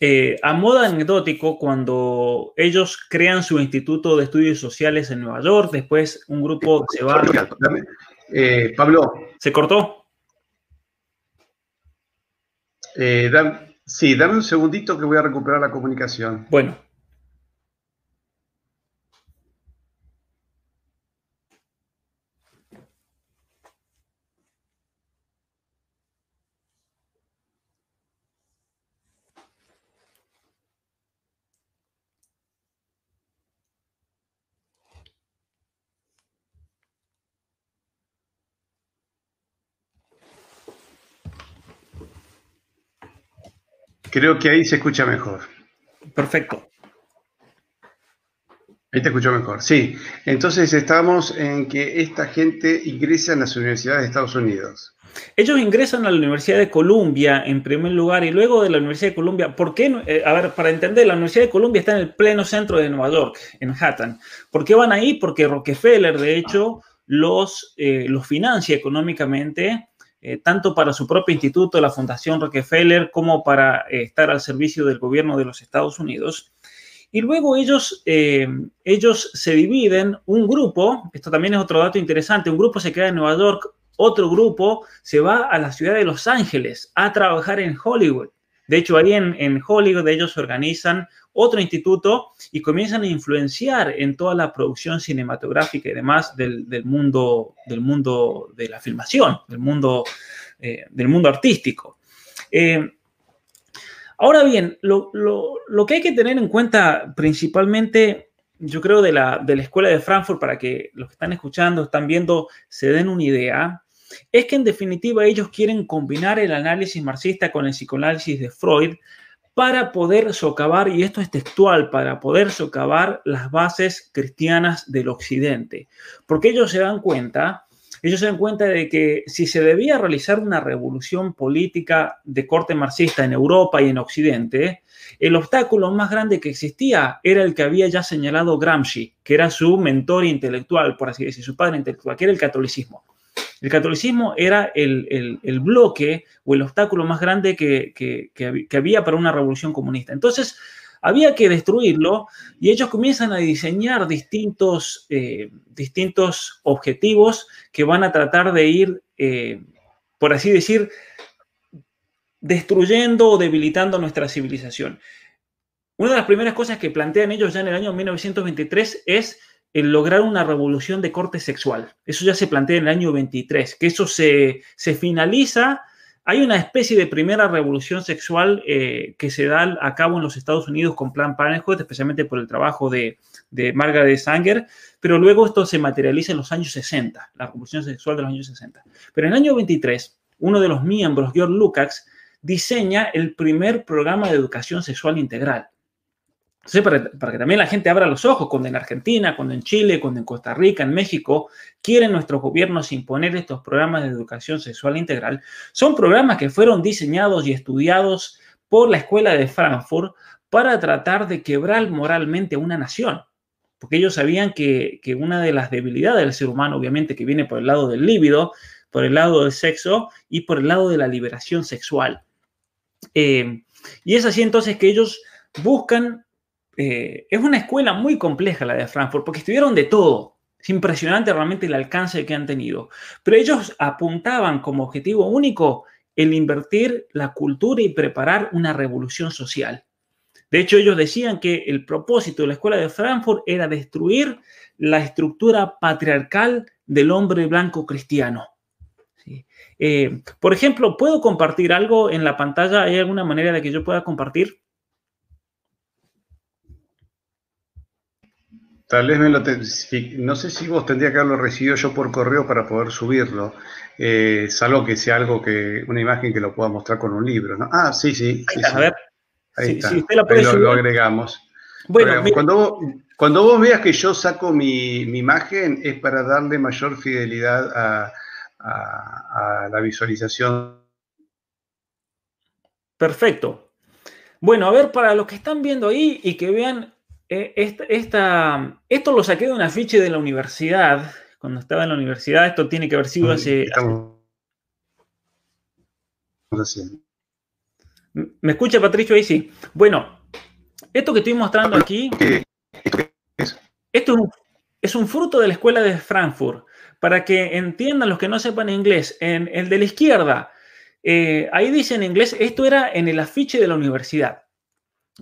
[SPEAKER 2] eh, a modo anecdótico, cuando ellos crean su Instituto de Estudios Sociales en Nueva York, después un grupo se va...
[SPEAKER 1] Eh, Pablo.
[SPEAKER 2] ¿Se cortó?
[SPEAKER 1] Eh, Sí, dame un segundito que voy a recuperar la comunicación.
[SPEAKER 2] Bueno.
[SPEAKER 1] Creo que ahí se escucha mejor.
[SPEAKER 2] Perfecto.
[SPEAKER 1] Ahí te escucho mejor, sí. Entonces estamos en que esta gente ingresa en las universidades de Estados Unidos.
[SPEAKER 2] Ellos ingresan a la Universidad de Columbia en primer lugar y luego de la Universidad de Columbia. ¿Por qué? Eh, a ver, para entender, la Universidad de Columbia está en el pleno centro de Nueva York, en Manhattan. ¿Por qué van ahí? Porque Rockefeller, de hecho, los, eh, los financia económicamente eh, tanto para su propio instituto, la Fundación Rockefeller, como para eh, estar al servicio del gobierno de los Estados Unidos. Y luego ellos, eh, ellos se dividen, un grupo, esto también es otro dato interesante, un grupo se queda en Nueva York, otro grupo se va a la ciudad de Los Ángeles a trabajar en Hollywood. De hecho, ahí en, Hollywood ellos organizan otro instituto y comienzan a influenciar en toda la producción cinematográfica y demás del, mundo, del mundo de la filmación, del mundo, eh, del mundo artístico. Eh, ahora bien, lo, que hay que tener en cuenta principalmente, yo creo, de la, de la Escuela de Frankfurt, para que los que están escuchando, están viendo, se den una idea, es que en definitiva ellos quieren combinar el análisis marxista con el psicoanálisis de Freud para poder socavar, y esto es textual, para poder socavar las bases cristianas del occidente. Porque ellos se dan cuenta, ellos se dan cuenta de que si se debía realizar una revolución política de corte marxista en Europa y en occidente, el obstáculo más grande que existía era el que había ya señalado Gramsci, que era su mentor intelectual, por así decir, su padre intelectual, que era el catolicismo. El catolicismo era el, bloque o el obstáculo más grande que, había para una revolución comunista. Entonces, había que destruirlo y ellos comienzan a diseñar distintos, eh, distintos objetivos que van a tratar de ir, eh, por así decir, destruyendo o debilitando nuestra civilización. Una de las primeras cosas que plantean ellos ya en el año 1923 es el lograr una revolución de corte sexual. Eso ya se plantea en el año 23, que eso se, finaliza. Hay una especie de primera revolución sexual eh, que se da a cabo en los Estados Unidos con Plan Parenthood, especialmente por el trabajo de, de Margaret Sanger, pero luego esto se materializa en los años 60, la revolución sexual de los años 60. Pero en el año 23, uno de los miembros, George Lukács, diseña el primer programa de educación sexual integral para, que también la gente abra los ojos, cuando en Argentina, cuando en Chile, cuando en Costa Rica, en México, quieren nuestros gobiernos imponer estos programas de educación sexual integral, son programas que fueron diseñados y estudiados por la Escuela de Frankfurt para tratar de quebrar moralmente una nación. Porque ellos sabían que, una de las debilidades del ser humano, obviamente, que viene por el lado del líbido, por el lado del sexo y por el lado de la liberación sexual. Eh, y es así entonces que ellos buscan eh, es una escuela muy compleja la de Frankfurt, porque estudiaron de todo. Es impresionante realmente el alcance que han tenido. Pero ellos apuntaban como objetivo único el invertir la cultura y preparar una revolución social. De hecho, ellos decían que el propósito de la escuela de Frankfurt era destruir la estructura patriarcal del hombre blanco cristiano. Eh, por ejemplo, ¿puedo compartir algo en la pantalla? ¿Hay alguna manera de que yo pueda compartir?
[SPEAKER 1] Tal vez me lo no sé si vos tendría que haberlo recibido yo por correo para poder subirlo, eh, salvo que sea algo que, una imagen que lo pueda mostrar con un libro, ¿no? Ah, sí, sí.
[SPEAKER 2] A ver.
[SPEAKER 1] Ahí está. Ahí lo, agregamos. Bueno, cuando, vos, cuando vos veas que yo saco mi, imagen es para darle mayor fidelidad a, a la visualización.
[SPEAKER 2] Perfecto. Bueno, a ver, para los que están viendo ahí y que vean eh, esta, esto lo saqué de un afiche de la universidad, cuando estaba en la universidad, esto tiene que haber sido hace... ¿Me escucha Patricio ahí? Sí. Bueno, esto que estoy mostrando aquí, esto es un, fruto de la escuela de Frankfurt. Para que entiendan los que no sepan inglés, en el de la izquierda, eh, ahí dice en inglés, esto era en el afiche de la universidad.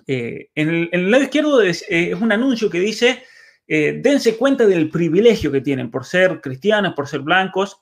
[SPEAKER 2] Eh, en, el, lado izquierdo eh, es, un anuncio que dice, eh, dense cuenta del privilegio que tienen por ser cristianos, por ser blancos.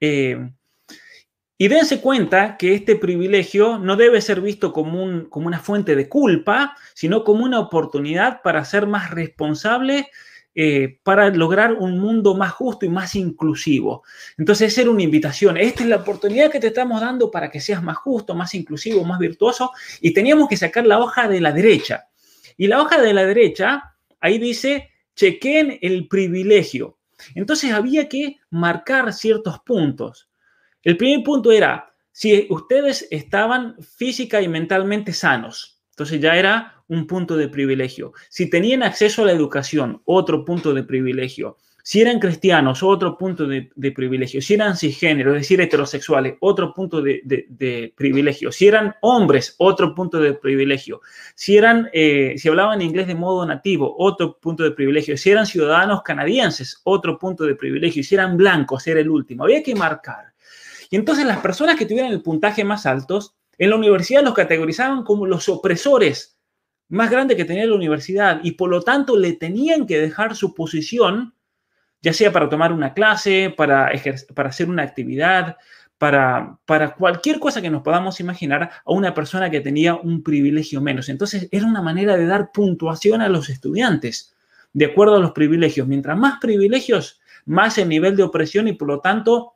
[SPEAKER 2] y dense cuenta que este privilegio no debe ser visto como, como una fuente de culpa, sino como una oportunidad para ser más responsable eh, para lograr un mundo más justo y más inclusivo. Entonces, era una invitación. Esta es la oportunidad que te estamos dando para que seas más justo, más inclusivo, más virtuoso. Y teníamos que sacar la hoja de la derecha. Y la hoja de la derecha, ahí dice, chequen el privilegio. Entonces, había que marcar ciertos puntos. El primer punto era, si ustedes estaban física y mentalmente sanos, entonces ya era un punto de privilegio. Si tenían acceso a la educación, otro punto de privilegio. Si eran cristianos, otro punto de, privilegio. Si eran cisgénero, es decir, heterosexuales, otro punto de, privilegio. Si eran hombres, otro punto de privilegio. Si eran, eh, si hablaban inglés de modo nativo, otro punto de privilegio. Si eran ciudadanos canadienses, otro punto de privilegio. Si eran blancos, era el último. Había que marcar. Y entonces las personas que tuvieran el puntaje más altos, en la universidad los categorizaban como los opresores más grandes que tenía la universidad y por lo tanto le tenían que dejar su posición ya sea para tomar una clase, para, para hacer una actividad, para, para cualquier cosa que nos podamos imaginar a una persona que tenía un privilegio menos. Entonces era una manera de dar puntuación a los estudiantes de acuerdo a los privilegios. Mientras más privilegios, más el nivel de opresión y por lo tanto,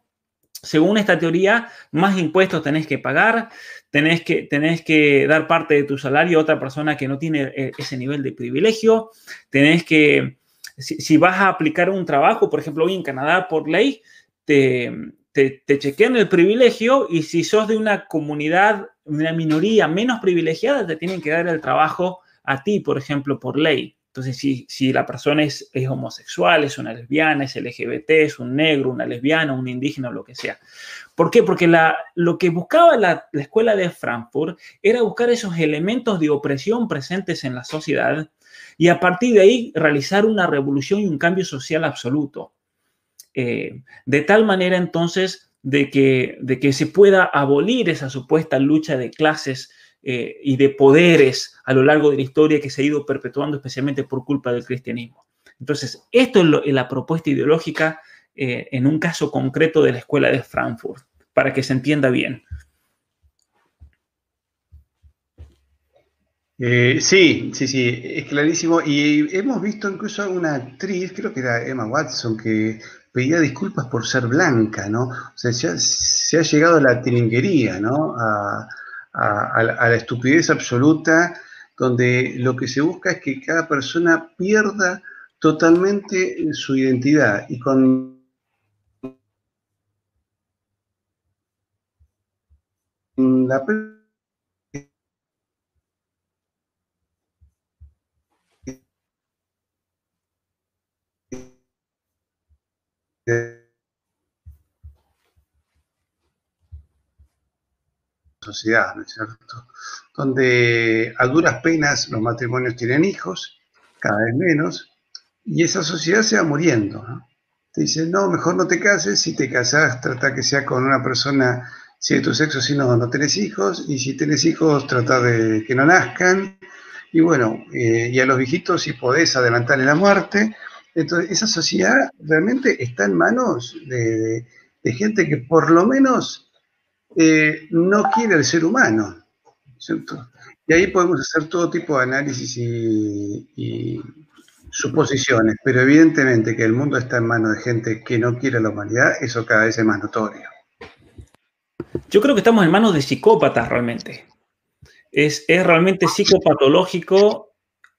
[SPEAKER 2] según esta teoría, más impuestos tenés que pagar, tenés que, tenés que dar parte de tu salario a otra persona que no tiene eh, ese nivel de privilegio, tenés que si, vas a aplicar un trabajo, por ejemplo, hoy en Canadá por ley, te, te, te, chequean el privilegio y si sos de una comunidad, una minoría menos privilegiada, te tienen que dar el trabajo a ti, por ejemplo, por ley. Entonces, si, la persona es, homosexual, es una lesbiana, es LGBT, es un negro, una lesbiana, un indígena lo que sea. ¿Por qué? Porque lo que buscaba la, la escuela de Frankfurt era buscar esos elementos de opresión presentes en la sociedad y a partir de ahí realizar una revolución y un cambio social absoluto. Eh, de tal manera entonces de que, de que se pueda abolir esa supuesta lucha de clases eh, y de poderes a lo largo de la historia que se ha ido perpetuando especialmente por culpa del cristianismo. Entonces, esto es, la propuesta ideológica eh, en un caso concreto de la escuela de Frankfurt, para que se entienda bien.
[SPEAKER 1] Eh, sí, sí, sí, es clarísimo. Y hemos visto incluso una actriz, creo que era Emma Watson, que pedía disculpas por ser blanca, ¿no? O sea, se ha, llegado a la tilinguería, ¿no? La estupidez absoluta, donde lo que se busca es que cada persona pierda totalmente su identidad. Y con la sociedad, ¿no es cierto? Donde a duras penas los matrimonios tienen hijos, cada vez menos, y esa sociedad se va muriendo. Te dicen, no, mejor no te cases, si te casas, trata que sea con una persona, si de tu sexo, si no, no tenés hijos, y si tenés hijos, trata de que no nazcan, y bueno, eh, y a los viejitos, si podés adelantarle la muerte, entonces, esa sociedad realmente está en manos de, gente que por lo menos eh, no quiere al ser humano. Y ahí podemos hacer todo tipo de análisis y, suposiciones, pero evidentemente que el mundo está en manos de gente que no quiere la humanidad, eso cada vez es más notorio.
[SPEAKER 2] Yo creo que estamos en manos de psicópatas realmente. Es, es realmente psicopatológico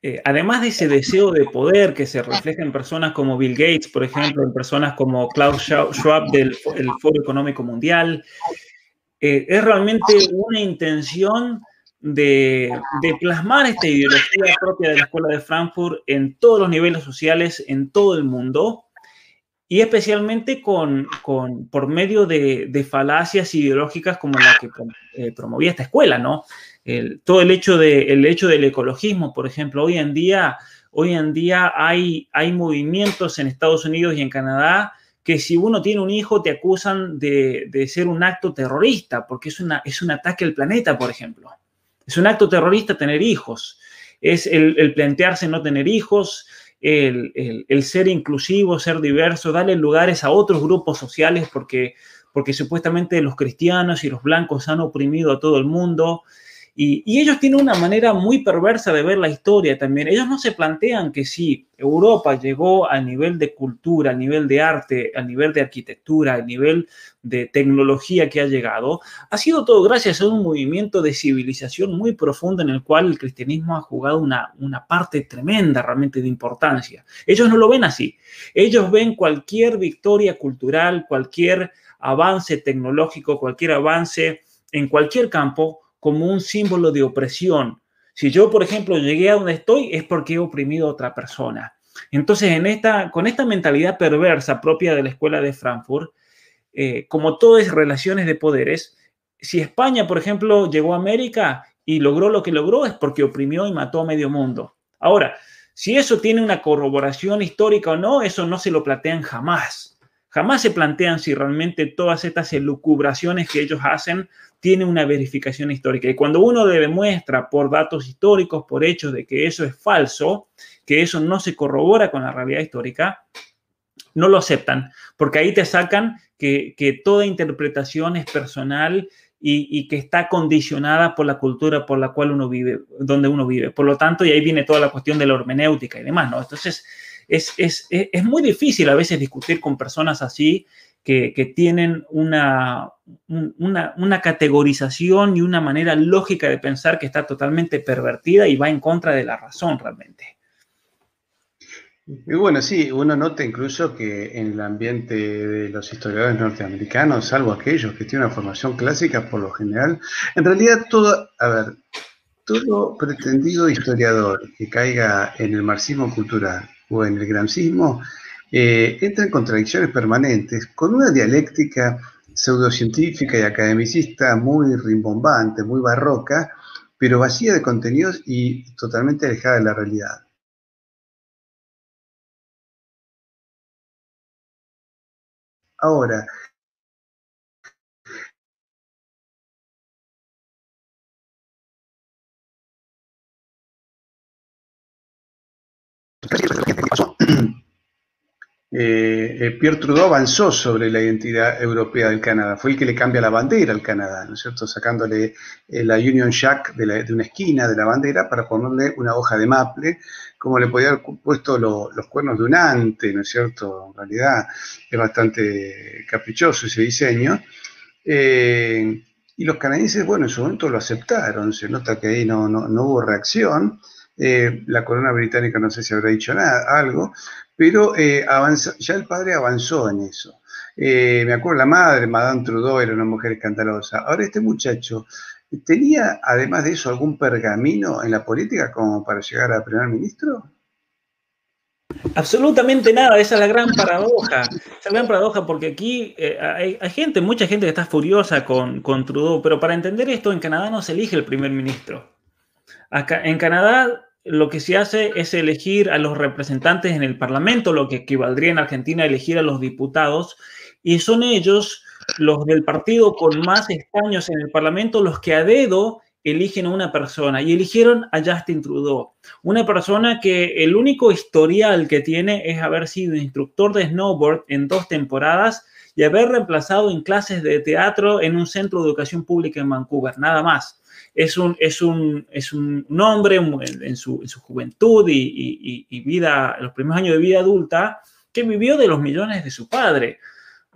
[SPEAKER 2] eh, además de ese deseo de poder que se refleja en personas como Bill Gates, por ejemplo, en personas como Klaus Schwab del Foro Económico Mundial, eh, es realmente una intención de, plasmar esta ideología propia de la Escuela de Frankfurt en todos los niveles sociales, en todo el mundo, y especialmente con, por medio de, falacias ideológicas como la que eh, promovía esta escuela, ¿no? todo el hecho, de, el hecho del ecologismo, por ejemplo, hoy en día, hoy en día hay, hay movimientos en Estados Unidos y en Canadá que si uno tiene un hijo te acusan de, ser un acto terrorista, porque es, una, es un ataque al planeta, por ejemplo. Es un acto terrorista tener hijos, es el, plantearse no tener hijos, el, el, ser inclusivo, ser diverso, darle lugares a otros grupos sociales porque, porque supuestamente los cristianos y los blancos han oprimido a todo el mundo. Y, ellos tienen una manera muy perversa de ver la historia también. Ellos no se plantean que si Europa llegó al nivel de cultura, al nivel de arte, al nivel de arquitectura, al nivel de tecnología que ha llegado, ha sido todo gracias a un movimiento de civilización muy profundo en el cual el cristianismo ha jugado una, una parte tremenda realmente de importancia. Ellos no lo ven así. Ellos ven cualquier victoria cultural, cualquier avance tecnológico, cualquier avance en cualquier campo como un símbolo de opresión. Si yo, por ejemplo, llegué a donde estoy es porque he oprimido a otra persona. Entonces, en esta, con esta mentalidad perversa propia de la escuela de Frankfurt, eh, como todo es relaciones de poderes, si España, por ejemplo, llegó a América y logró lo que logró es porque oprimió y mató a medio mundo. Ahora, si eso tiene una corroboración histórica o no, eso no se lo plantean jamás. Jamás se plantean si realmente todas estas elucubraciones que ellos hacen tienen una verificación histórica. Y cuando uno demuestra por datos históricos, por hechos de que eso es falso, que eso no se corrobora con la realidad histórica, no lo aceptan, porque ahí te sacan que, que toda interpretación es personal y, que está condicionada por la cultura por la cual uno vive, donde uno vive. Por lo tanto, y ahí viene toda la cuestión de la hermenéutica y demás, ¿no? Entonces, es, es, es muy difícil a veces discutir con personas así que, que tienen una, una, una, categorización y una manera lógica de pensar que está totalmente pervertida y va en contra de la razón realmente.
[SPEAKER 1] Y bueno, sí, uno nota incluso que en el ambiente de los historiadores norteamericanos, salvo aquellos que tienen una formación clásica por lo general, en realidad todo, a ver, todo pretendido historiador que caiga en el marxismo cultural o en el gramscismo eh, entra en contradicciones permanentes con una dialéctica pseudocientífica y academicista muy rimbombante, muy barroca, pero vacía de contenidos y totalmente alejada de la realidad. Ahora, eh, eh, Pierre Trudeau avanzó sobre la identidad europea del Canadá. Fue el que le cambia la bandera al Canadá, ¿no es cierto? Sacándole eh, la Union Jack de, una esquina de la bandera para ponerle una hoja de maple como le podía haber puesto los cuernos de un ante, ¿no es cierto? En realidad es bastante caprichoso ese diseño. Eh, y los canadienses, bueno, en su momento lo aceptaron, se nota que ahí no, hubo reacción. Eh, la corona británica no sé si habrá dicho nada, algo, pero eh, ya el padre avanzó en eso. me acuerdo la madre, Madame Trudeau, era una mujer escandalosa. Ahora este muchacho ¿Tenía, además de eso, algún pergamino en la política como para llegar a primer ministro?
[SPEAKER 2] Absolutamente nada, esa es la gran paradoja. Esa es la gran paradoja porque aquí eh, hay, gente, mucha gente que está furiosa con, con, Trudeau, pero para entender esto, en Canadá no se elige el primer ministro. Acá, en Canadá lo que se hace es elegir a los representantes en el Parlamento, lo que equivaldría en Argentina a elegir a los diputados, y son ellos los del partido con más escaños en el Parlamento los que a dedo eligen a una persona y eligieron a Justin Trudeau, una persona que el único historial que tiene es haber sido instructor de snowboard en dos temporadas y haber reemplazado en clases de teatro en un centro de educación pública en Vancouver, nada más. Es un, es un, es un hombre en su, juventud y, y vida, los primeros años de vida adulta, que vivió de los millones de su padre.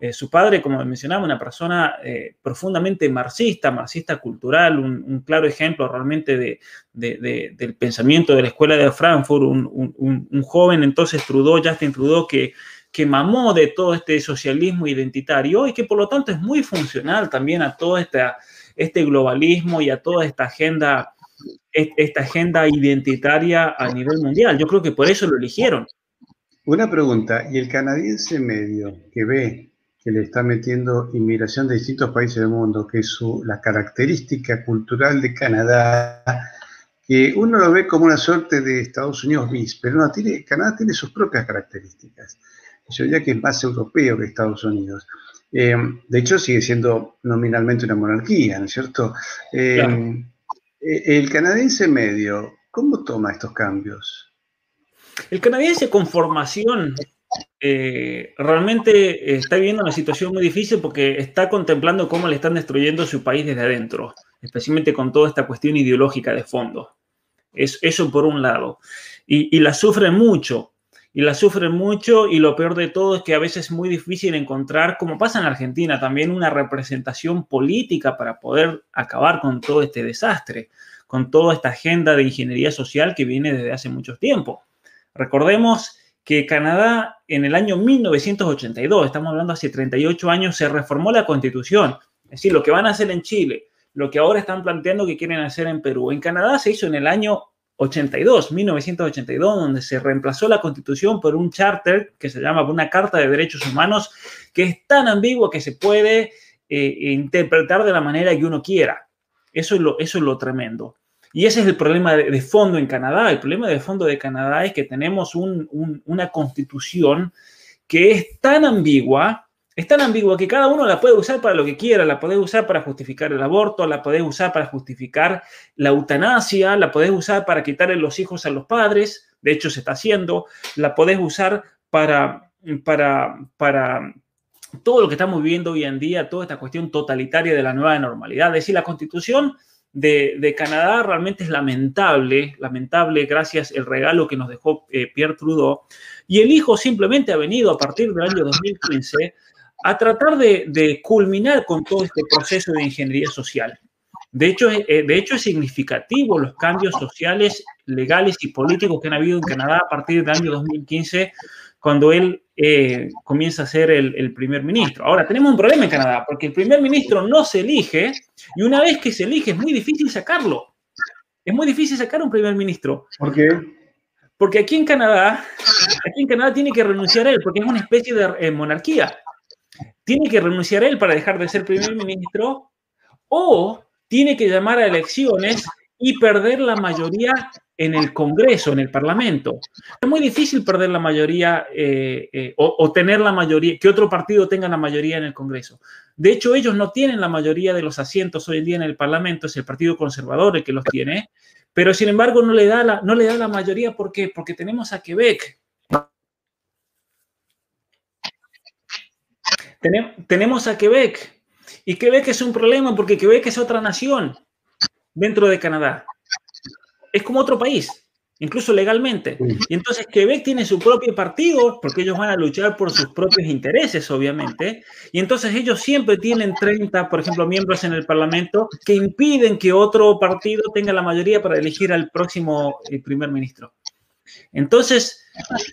[SPEAKER 2] Eh, su padre, como mencionaba, una persona eh, profundamente marxista, marxista cultural, un, claro ejemplo realmente de, del pensamiento de la escuela de Frankfurt, un, joven entonces Trudeau, Justin Trudeau, que, que mamó de todo este socialismo identitario y que por lo tanto es muy funcional también a todo esta, este globalismo y a toda esta agenda, esta agenda identitaria a nivel mundial. Yo creo que por eso lo eligieron.
[SPEAKER 1] Una pregunta, ¿y el canadiense medio que ve que le está metiendo inmigración de distintos países del mundo, que su, la característica cultural de Canadá, que uno lo ve como una suerte de Estados Unidos bis, pero no, tiene, Canadá tiene sus propias características. Yo diría que es más europeo que Estados Unidos. Eh, de hecho, sigue siendo nominalmente una monarquía, ¿no es cierto? Eh, eh, el canadiense medio, ¿cómo toma estos cambios?
[SPEAKER 2] El canadiense con formación eh, realmente está viviendo una situación muy difícil porque está contemplando cómo le están destruyendo su país desde adentro, especialmente con toda esta cuestión ideológica de fondo. Es, eso por un lado. Y, la sufren mucho, y la sufren mucho y lo peor de todo es que a veces es muy difícil encontrar, como pasa en Argentina, también una representación política para poder acabar con todo este desastre, con toda esta agenda de ingeniería social que viene desde hace mucho tiempo. Recordemos que Canadá en el año 1982, estamos hablando hace 38 años, se reformó la constitución. Es decir, lo que van a hacer en Chile, lo que ahora están planteando que quieren hacer en Perú. En Canadá se hizo en el año 82, 1982, donde se reemplazó la constitución por un charter que se llama una Carta de Derechos Humanos, que es tan ambigua que se puede eh, interpretar de la manera que uno quiera. Eso es lo, eso es lo tremendo. Y ese es el problema de, fondo en Canadá. El problema de fondo de Canadá es que tenemos una constitución que es tan ambigua es tan ambigua que cada uno la puede usar para lo que quiera, la puede usar para justificar el aborto, la puede usar para justificar la eutanasia, la puedes usar para quitarle los hijos a los padres, de hecho se está haciendo, la podés usar para, para, para todo lo que estamos viviendo hoy en día, toda esta cuestión totalitaria de la nueva normalidad. Es decir, la constitución de, Canadá realmente es lamentable, lamentable gracias al regalo que nos dejó eh, Pierre Trudeau. Y el hijo simplemente ha venido a partir del año 2015 a tratar de, culminar con todo este proceso de ingeniería social. De hecho, eh, de hecho, es significativo los cambios sociales, legales y políticos que han habido en Canadá a partir del año 2015, cuando él eh, comienza a ser el, primer ministro. Ahora, tenemos un problema en Canadá, porque el primer ministro no se elige y una vez que se elige es muy difícil sacarlo. Es muy difícil sacar un primer ministro.
[SPEAKER 1] ¿Por qué?
[SPEAKER 2] Porque aquí en Canadá, aquí en Canadá tiene que renunciar él, porque es una especie de eh, monarquía tiene que renunciar él para dejar de ser primer ministro o tiene que llamar a elecciones y perder la mayoría en el Congreso, en el Parlamento. Es muy difícil perder la mayoría eh, eh, o, tener la mayoría, que otro partido tenga la mayoría en el Congreso. De hecho, ellos no tienen la mayoría de los asientos hoy en día en el Parlamento, es el Partido Conservador el que los tiene, pero sin embargo no le da la, no le da la mayoría ¿por porque tenemos a Quebec, tenemos a Quebec. Y Quebec es un problema porque Quebec es otra nación dentro de Canadá. Es como otro país, incluso legalmente. Y entonces Quebec tiene su propio partido porque ellos van a luchar por sus propios intereses, obviamente. Y entonces ellos siempre tienen 30, por ejemplo, miembros en el Parlamento que impiden que otro partido tenga la mayoría para elegir al próximo eh, primer ministro. Entonces,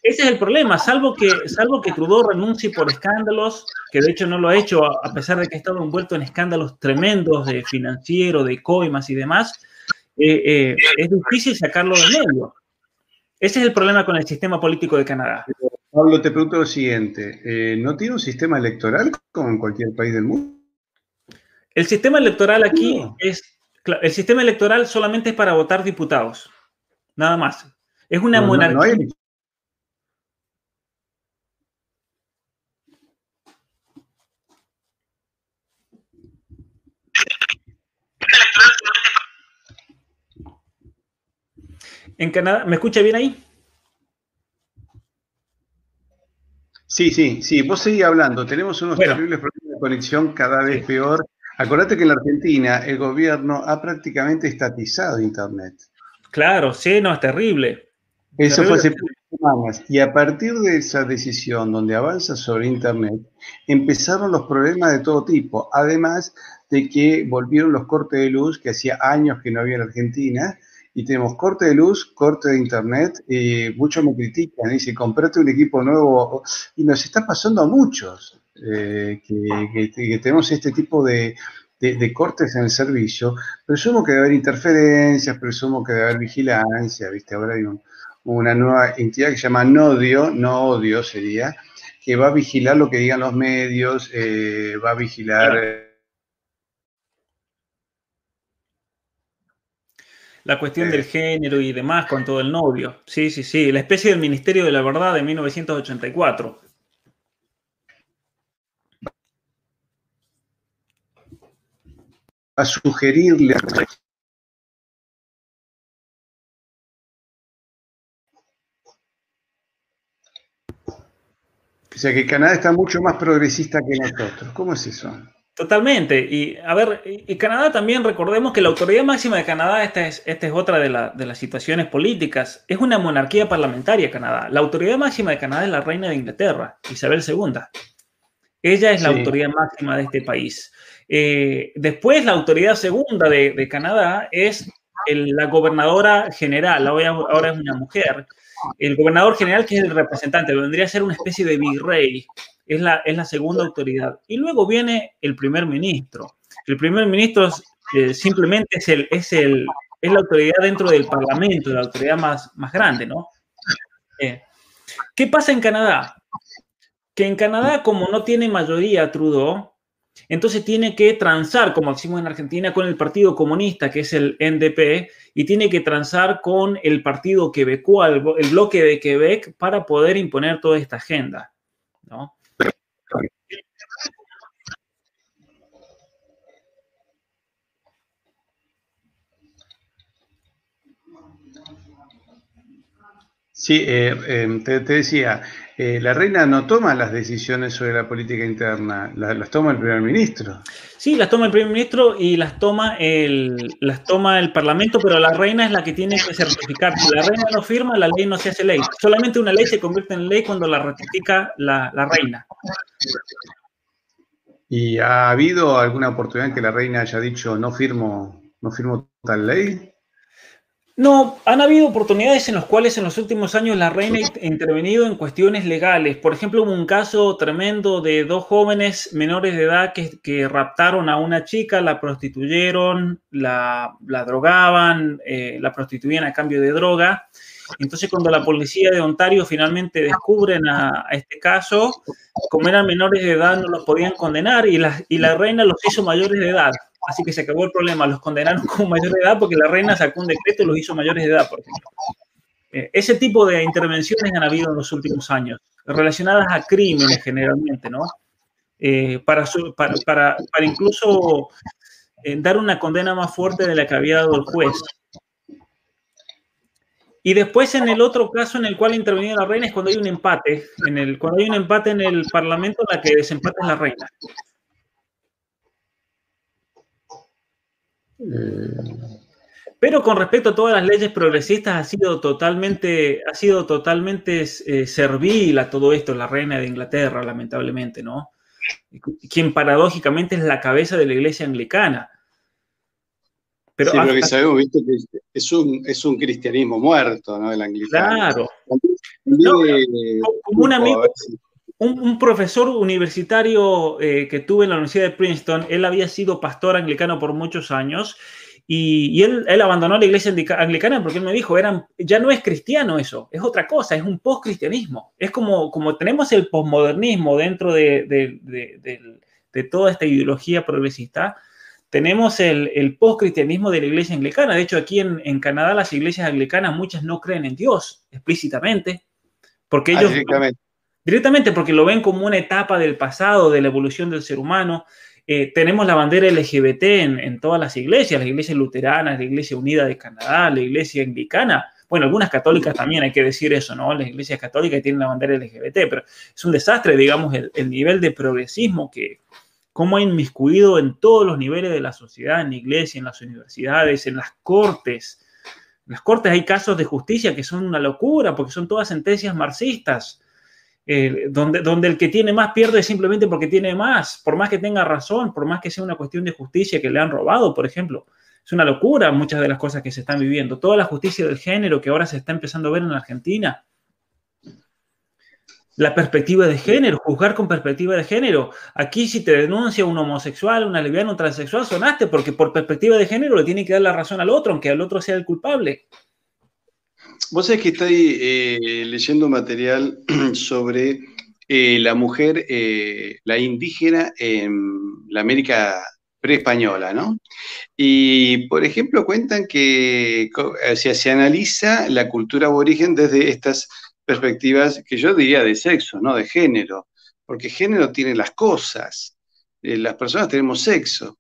[SPEAKER 2] ese es el problema, salvo que, salvo que Trudeau renuncie por escándalos, que de hecho no lo ha hecho a pesar de que ha estado envuelto en escándalos tremendos de financiero, de coimas y demás, eh, eh, es difícil sacarlo del medio. Ese es el problema con el sistema político de Canadá.
[SPEAKER 1] Pablo, te pregunto lo siguiente, eh, ¿no tiene un sistema electoral como en cualquier país del mundo?
[SPEAKER 2] El sistema electoral aquí es, el sistema electoral solamente es para votar diputados, nada más. Es una monarquía. En Canadá, ¿me escucha bien ahí?
[SPEAKER 1] Sí, sí, sí, vos seguís hablando. Tenemos unos terribles problemas de conexión cada vez peor. Acordate que en la Argentina el gobierno ha prácticamente estatizado Internet.
[SPEAKER 2] Claro, sí, no, es terrible.
[SPEAKER 1] Eso fue hace semanas. Y a partir de esa decisión donde avanza sobre Internet, empezaron los problemas de todo tipo. Además de que volvieron los cortes de luz que hacía años que no había en Argentina. Y tenemos corte de luz, corte de internet, y muchos me critican, dicen, comprate un equipo nuevo, y nos está pasando a muchos eh, que, tenemos este tipo de, de, cortes en el servicio, presumo que debe haber interferencias, presumo que debe haber vigilancia, ¿viste? Ahora hay un, una nueva entidad que se llama Nodio, no odio sería, que va a vigilar lo que digan los medios, eh, va a vigilar...
[SPEAKER 2] La cuestión del género y demás con todo el novio. Sí, sí, sí. La especie del Ministerio de la Verdad de 1984.
[SPEAKER 1] A sugerirle O sea que Canadá está mucho más progresista que nosotros. ¿Cómo es eso?
[SPEAKER 2] Totalmente. Y a ver, y Canadá también, recordemos que la autoridad máxima de Canadá, esta es, esta es otra de, de, las situaciones políticas, es una monarquía parlamentaria Canadá. La autoridad máxima de Canadá es la reina de Inglaterra, Isabel II. Ella es la autoridad máxima de este país. Eh, después, la autoridad segunda de, de Canadá es la gobernadora general, ahora, ahora es una mujer, el gobernador general, que es el representante, vendría a ser una especie de virrey, es la, es la segunda autoridad. Y luego viene el primer ministro. El primer ministro eh, simplemente es el, es el, es la autoridad dentro del Parlamento, la autoridad más, más grande, ¿no? Eh, ¿Qué pasa en Canadá? Que en Canadá, como no tiene mayoría Trudeau, entonces tiene que transar, como decimos en Argentina, con el Partido Comunista, que es el NDP, y tiene que transar con el Partido Quebecois, el bloque de Quebec, para poder imponer toda esta agenda. ¿no?
[SPEAKER 1] Sí, eh, em, te, decía, eh, la reina no toma las decisiones sobre la política interna, las, toma el primer ministro.
[SPEAKER 2] Sí, las toma el primer ministro y las toma el, las toma el parlamento, pero la reina es la que tiene que certificar. Si la reina no firma, la ley no se hace ley. Solamente una ley se convierte en ley cuando la ratifica la, la reina.
[SPEAKER 1] ¿Y ha habido alguna oportunidad en que la reina haya dicho no firmo, no firmo tal ley?
[SPEAKER 2] No, han habido oportunidades en las cuales en los últimos años la reina ha intervenido en cuestiones legales. Por ejemplo, hubo un caso tremendo de dos jóvenes menores de edad que, raptaron a una chica, la prostituyeron, la, drogaban, eh, la prostituían a cambio de droga. Entonces, cuando la policía de Ontario finalmente descubren a, este caso, como eran menores de edad, no los podían condenar y y la reina los hizo mayores de edad. Así que se acabó el problema. Los condenaron como mayores de edad porque la reina sacó un decreto y los hizo mayores de edad, por ejemplo. Eh, ese tipo de intervenciones han habido en los últimos años, relacionadas a crímenes generalmente, ¿no? Eh, para, incluso eh, dar una condena más fuerte de la que había dado el juez. Y después en el otro caso en el cual ha intervenido la reina es cuando hay un empate. En el, cuando hay un empate en el Parlamento, la que desempata es la reina. Pero con respecto a todas las leyes progresistas ha sido totalmente, ha sido totalmente eh, servil a todo esto la reina de Inglaterra, lamentablemente, ¿no? Quien paradójicamente es la cabeza de la iglesia anglicana.
[SPEAKER 1] Pero sí, que sabemos, viste, que es un, es un cristianismo muerto, ¿no? El anglicano.
[SPEAKER 2] Claro. como un amigo, un, profesor universitario eh, que tuve en la Universidad de Princeton, él había sido pastor anglicano por muchos años y, él, abandonó la iglesia anglicana porque él me dijo, eran, ya no es cristiano eso, es otra cosa, es un post-cristianismo. Es como, como tenemos el posmodernismo dentro de, toda esta ideología progresista, tenemos el, el post-cristianismo de la iglesia anglicana. De hecho, aquí en, en, Canadá las iglesias anglicanas muchas no creen en Dios explícitamente, porque ellos... Directamente porque lo ven como una etapa del pasado, de la evolución del ser humano. Eh, tenemos la bandera LGBT en, todas las iglesias, la iglesia luterana, la iglesia unida de Canadá, la iglesia anglicana. Bueno, algunas católicas también hay que decir eso, ¿no? Las iglesias católicas tienen la bandera LGBT, pero es un desastre, digamos, el, el nivel de progresismo que, cómo ha inmiscuido en todos los niveles de la sociedad, en la iglesia, en las universidades, en las cortes. En las cortes hay casos de justicia que son una locura, porque son todas sentencias marxistas. Donde, donde el que tiene más pierde simplemente porque tiene más, por más que tenga razón, por más que sea una cuestión de justicia que le han robado, por ejemplo. Es una locura muchas de las cosas que se están viviendo. Toda la justicia del género que ahora se está empezando a ver en Argentina. La perspectiva de género, juzgar con perspectiva de género. Aquí si te denuncia un homosexual, una lesbiana, un transexual, sonaste porque por perspectiva de género le tiene que dar la razón al otro, aunque el otro sea el culpable.
[SPEAKER 1] Vos sabés que estoy eh, leyendo material sobre eh, la mujer, eh, la indígena en la América preespañola, ¿no? Y, por ejemplo, cuentan que se analiza la cultura aborigen desde estas perspectivas que yo diría de sexo, no de género, porque género tiene las cosas, las personas tenemos sexo.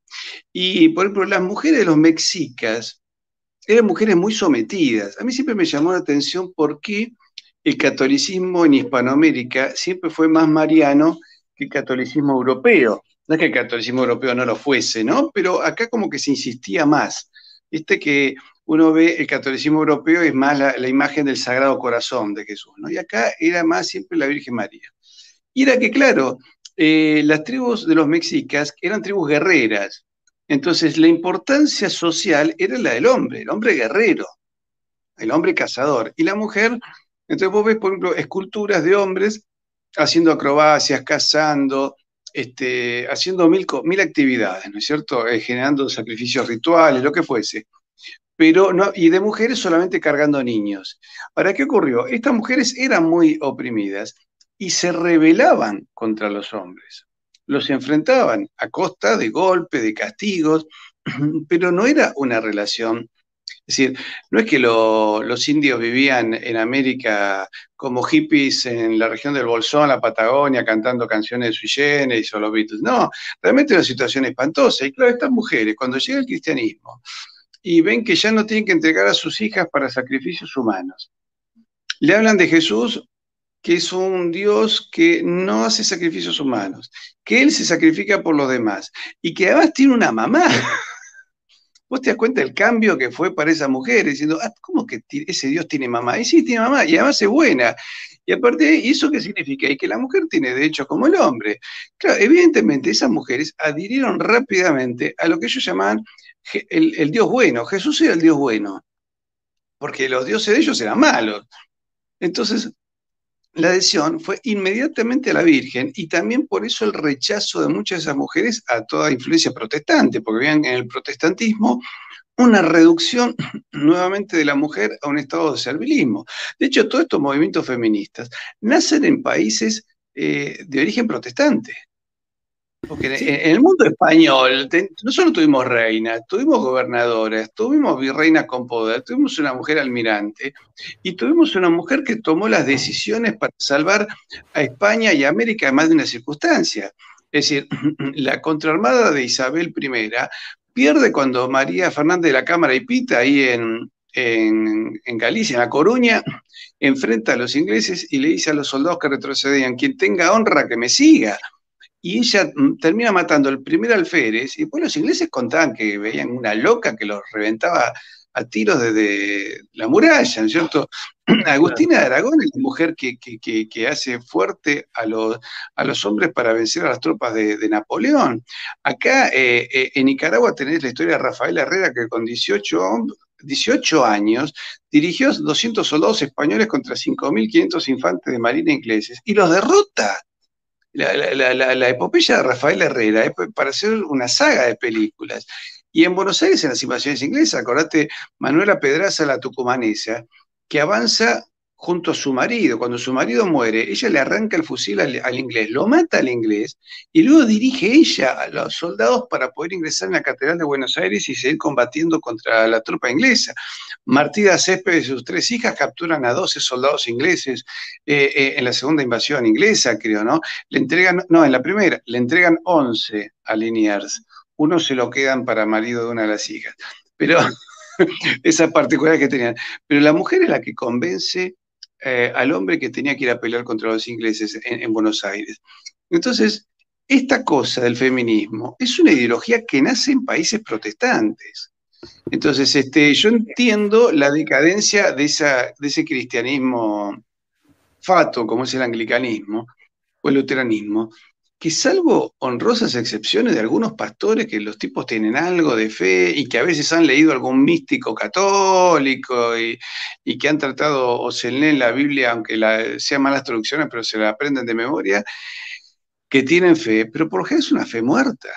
[SPEAKER 1] Y, por ejemplo, las mujeres de los mexicas, eran mujeres muy sometidas. A mí siempre me llamó la atención por qué el catolicismo en Hispanoamérica siempre fue más mariano que el catolicismo europeo. No es que el catolicismo europeo no lo fuese, ¿no? Pero acá como que se insistía más. Viste que uno ve el catolicismo europeo es más la, imagen del Sagrado Corazón de Jesús, ¿no? Y acá era más siempre la Virgen María. Y era que, claro, eh, las tribus de los mexicas eran tribus guerreras, entonces, la importancia social era la del hombre, el hombre guerrero, el hombre cazador. Y la mujer, entonces vos ves, por ejemplo, esculturas de hombres haciendo acrobacias, cazando, este, haciendo mil, actividades, ¿no es cierto? Eh, generando sacrificios rituales, lo que fuese. pero no, y de mujeres solamente cargando niños. Ahora, ¿qué ocurrió? Estas mujeres eran muy oprimidas y se rebelaban contra los hombres. Los enfrentaban a costa de golpes, de castigos, pero no era una relación es decir, no es que los indios vivían en América como hippies en la región del Bolsón, la Patagonia, cantando canciones de sui generis o los Beatles. No, realmente era una situación espantosa. Y claro, estas mujeres, cuando llega el cristianismo y ven que ya no tienen que entregar a sus hijas para sacrificios humanos, le hablan de Jesús que es un Dios que no hace sacrificios humanos, que Él se sacrifica por los demás y que además tiene una mamá. Vos te das cuenta del cambio que fue para esa mujer, diciendo, ah, ¿cómo que ese Dios tiene mamá? Y sí, tiene mamá, y además es buena. Y aparte, ¿y eso qué significa? Y que la mujer tiene derechos como el hombre. Claro, evidentemente esas mujeres adhirieron rápidamente a lo que ellos llamaban el, el Dios bueno. Jesús era el Dios bueno, porque los dioses de ellos eran malos. Entonces, la adhesión fue inmediatamente a la Virgen y también por eso el rechazo de muchas de esas mujeres a toda influencia protestante, porque vean en el protestantismo una reducción nuevamente de la mujer a un estado de servilismo. De hecho, todos estos movimientos feministas nacen en países eh, de origen protestante. Porque en el mundo español no solo tuvimos reinas, tuvimos gobernadoras, tuvimos virreinas con poder, tuvimos una mujer almirante y tuvimos una mujer que tomó las decisiones para salvar a España y a América en más de una circunstancia. Es decir, la contraarmada de Isabel I pierde cuando María Fernández de la Cámara y Pita, ahí en, en, en, Galicia, en La Coruña, enfrenta a los ingleses y le dice a los soldados que retrocedían, quien tenga honra que me siga y ella mm, termina matando el primer alférez, y después los ingleses contaban que veían una loca que los reventaba a tiros desde la muralla, ¿no es cierto? Agustina de Aragón es la mujer que, hace fuerte a los, a los, hombres para vencer a las tropas de, Napoleón. Acá eh, eh, en Nicaragua tenés la historia de Rafael Herrera que con 18, 18 años dirigió 200 soldados españoles contra 5.500 infantes de marina ingleses y los derrota la, epopeya de Rafael Herrera para hacer una saga de películas. Y en Buenos Aires, en las invasiones inglesas, acordate, Manuela Pedraza, la tucumanesa, que avanza junto a su marido. Cuando su marido muere, ella le arranca el fusil al, inglés, lo mata al inglés y luego dirige ella a los soldados para poder ingresar en la Catedral de Buenos Aires y seguir combatiendo contra la tropa inglesa. Martida Céspedes y sus tres hijas capturan a 12 soldados ingleses eh, eh, en la segunda invasión inglesa, creo, ¿no? Le entregan, no, en la primera, le entregan 11 a Liniers. Uno se lo quedan para marido de una de las hijas. Pero esa particularidad que tenían. Pero la mujer es la que convence eh, al hombre que tenía que ir a pelear contra los ingleses en, Buenos Aires. Entonces, esta cosa del feminismo es una ideología que nace en países protestantes. Entonces, este, yo entiendo la decadencia de, de ese cristianismo fato, como es el anglicanismo o el luteranismo, que salvo honrosas excepciones de algunos pastores que los tipos tienen algo de fe y que a veces han leído algún místico católico y, que han tratado o se leen la Biblia, aunque la, sean malas traducciones, pero se la aprenden de memoria, que tienen fe, pero por ejemplo es una fe muerta.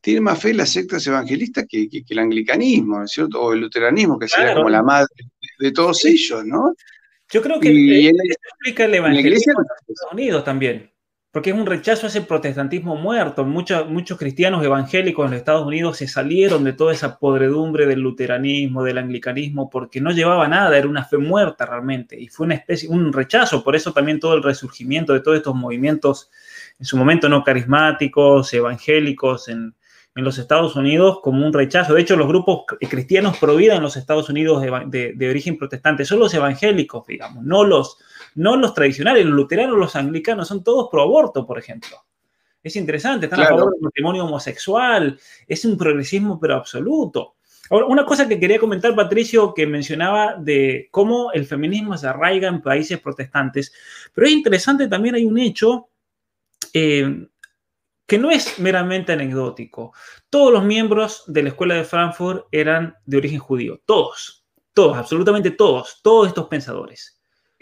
[SPEAKER 1] Tiene más fe las sectas evangelistas que, el anglicanismo, ¿no es cierto? O el luteranismo, que sería como la madre de todos ellos, ¿no?
[SPEAKER 2] Yo creo que eso explica el evangelismo en Estados Unidos también porque es un rechazo a ese protestantismo muerto. Muchos, muchos cristianos evangélicos en los Estados Unidos se salieron de toda esa podredumbre del luteranismo, del anglicanismo, porque no llevaba nada, era una fe muerta realmente, y fue una especie, un rechazo, por eso también todo el resurgimiento de todos estos movimientos, en su momento no carismáticos, evangélicos, en, los Estados Unidos como un rechazo. De hecho, los grupos cristianos pro en los Estados Unidos de origen protestante son los evangélicos, digamos, no los no los tradicionales, los luteranos, los anglicanos, son todos pro aborto, por ejemplo. Es interesante, están a favor del matrimonio homosexual, es un progresismo pero absoluto. Ahora, una cosa que quería comentar, Patricio, que mencionaba de cómo el feminismo se arraiga en países protestantes, pero es interesante también hay un hecho eh, que no es meramente anecdótico. Todos los miembros de la Escuela de Frankfurt eran de origen judío, todos, todos, absolutamente todos, todos estos pensadores.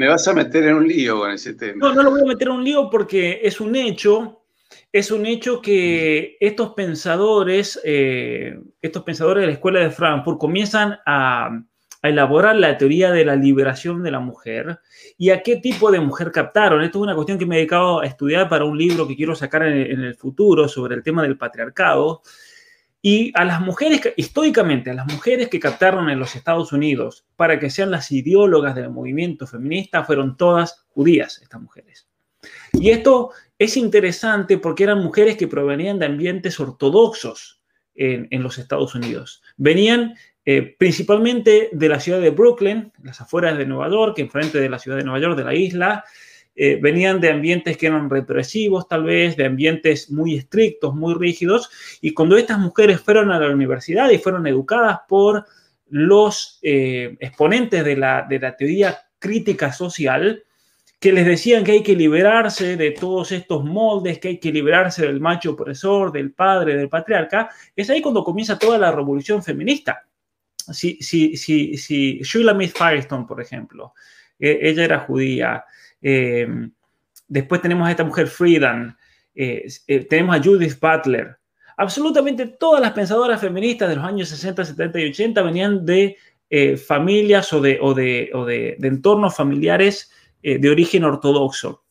[SPEAKER 1] Me vas a meter en un lío con ese tema.
[SPEAKER 2] No, no lo voy a meter en un lío porque es un hecho es un hecho que estos pensadores, eh, estos pensadores de la Escuela de Frankfurt comienzan a, elaborar la teoría de la liberación de la mujer y a qué tipo de mujer captaron. Esto es una cuestión que me he dedicado a estudiar para un libro que quiero sacar en, el futuro sobre el tema del patriarcado. Y a las mujeres, históricamente, a las mujeres que captaron en los Estados Unidos para que sean las ideólogas del movimiento feminista fueron todas judías, estas mujeres. Y esto es interesante porque eran mujeres que provenían de ambientes ortodoxos en, los Estados Unidos. Venían eh, principalmente de la ciudad de Brooklyn, las afueras de Nueva York, enfrente de la ciudad de Nueva York, de la isla. Eh, venían de ambientes que eran represivos, tal vez, de ambientes muy estrictos, muy rígidos. Y cuando estas mujeres fueron a la universidad y fueron educadas por los eh, exponentes de la, de la teoría crítica social, que les decían que hay que liberarse de todos estos moldes, que hay que liberarse del macho opresor, del padre, del patriarca, es ahí cuando comienza toda la revolución feminista. Si, si, si, si Shulamith Firestone, por ejemplo, eh, ella era judía, eh, después tenemos a esta mujer Friedan, eh, tenemos a Judith Butler, absolutamente todas las pensadoras feministas de los años 60, 70 y 80 venían de familias o de, o de, o de, de entornos familiares eh, de origen ortodoxo,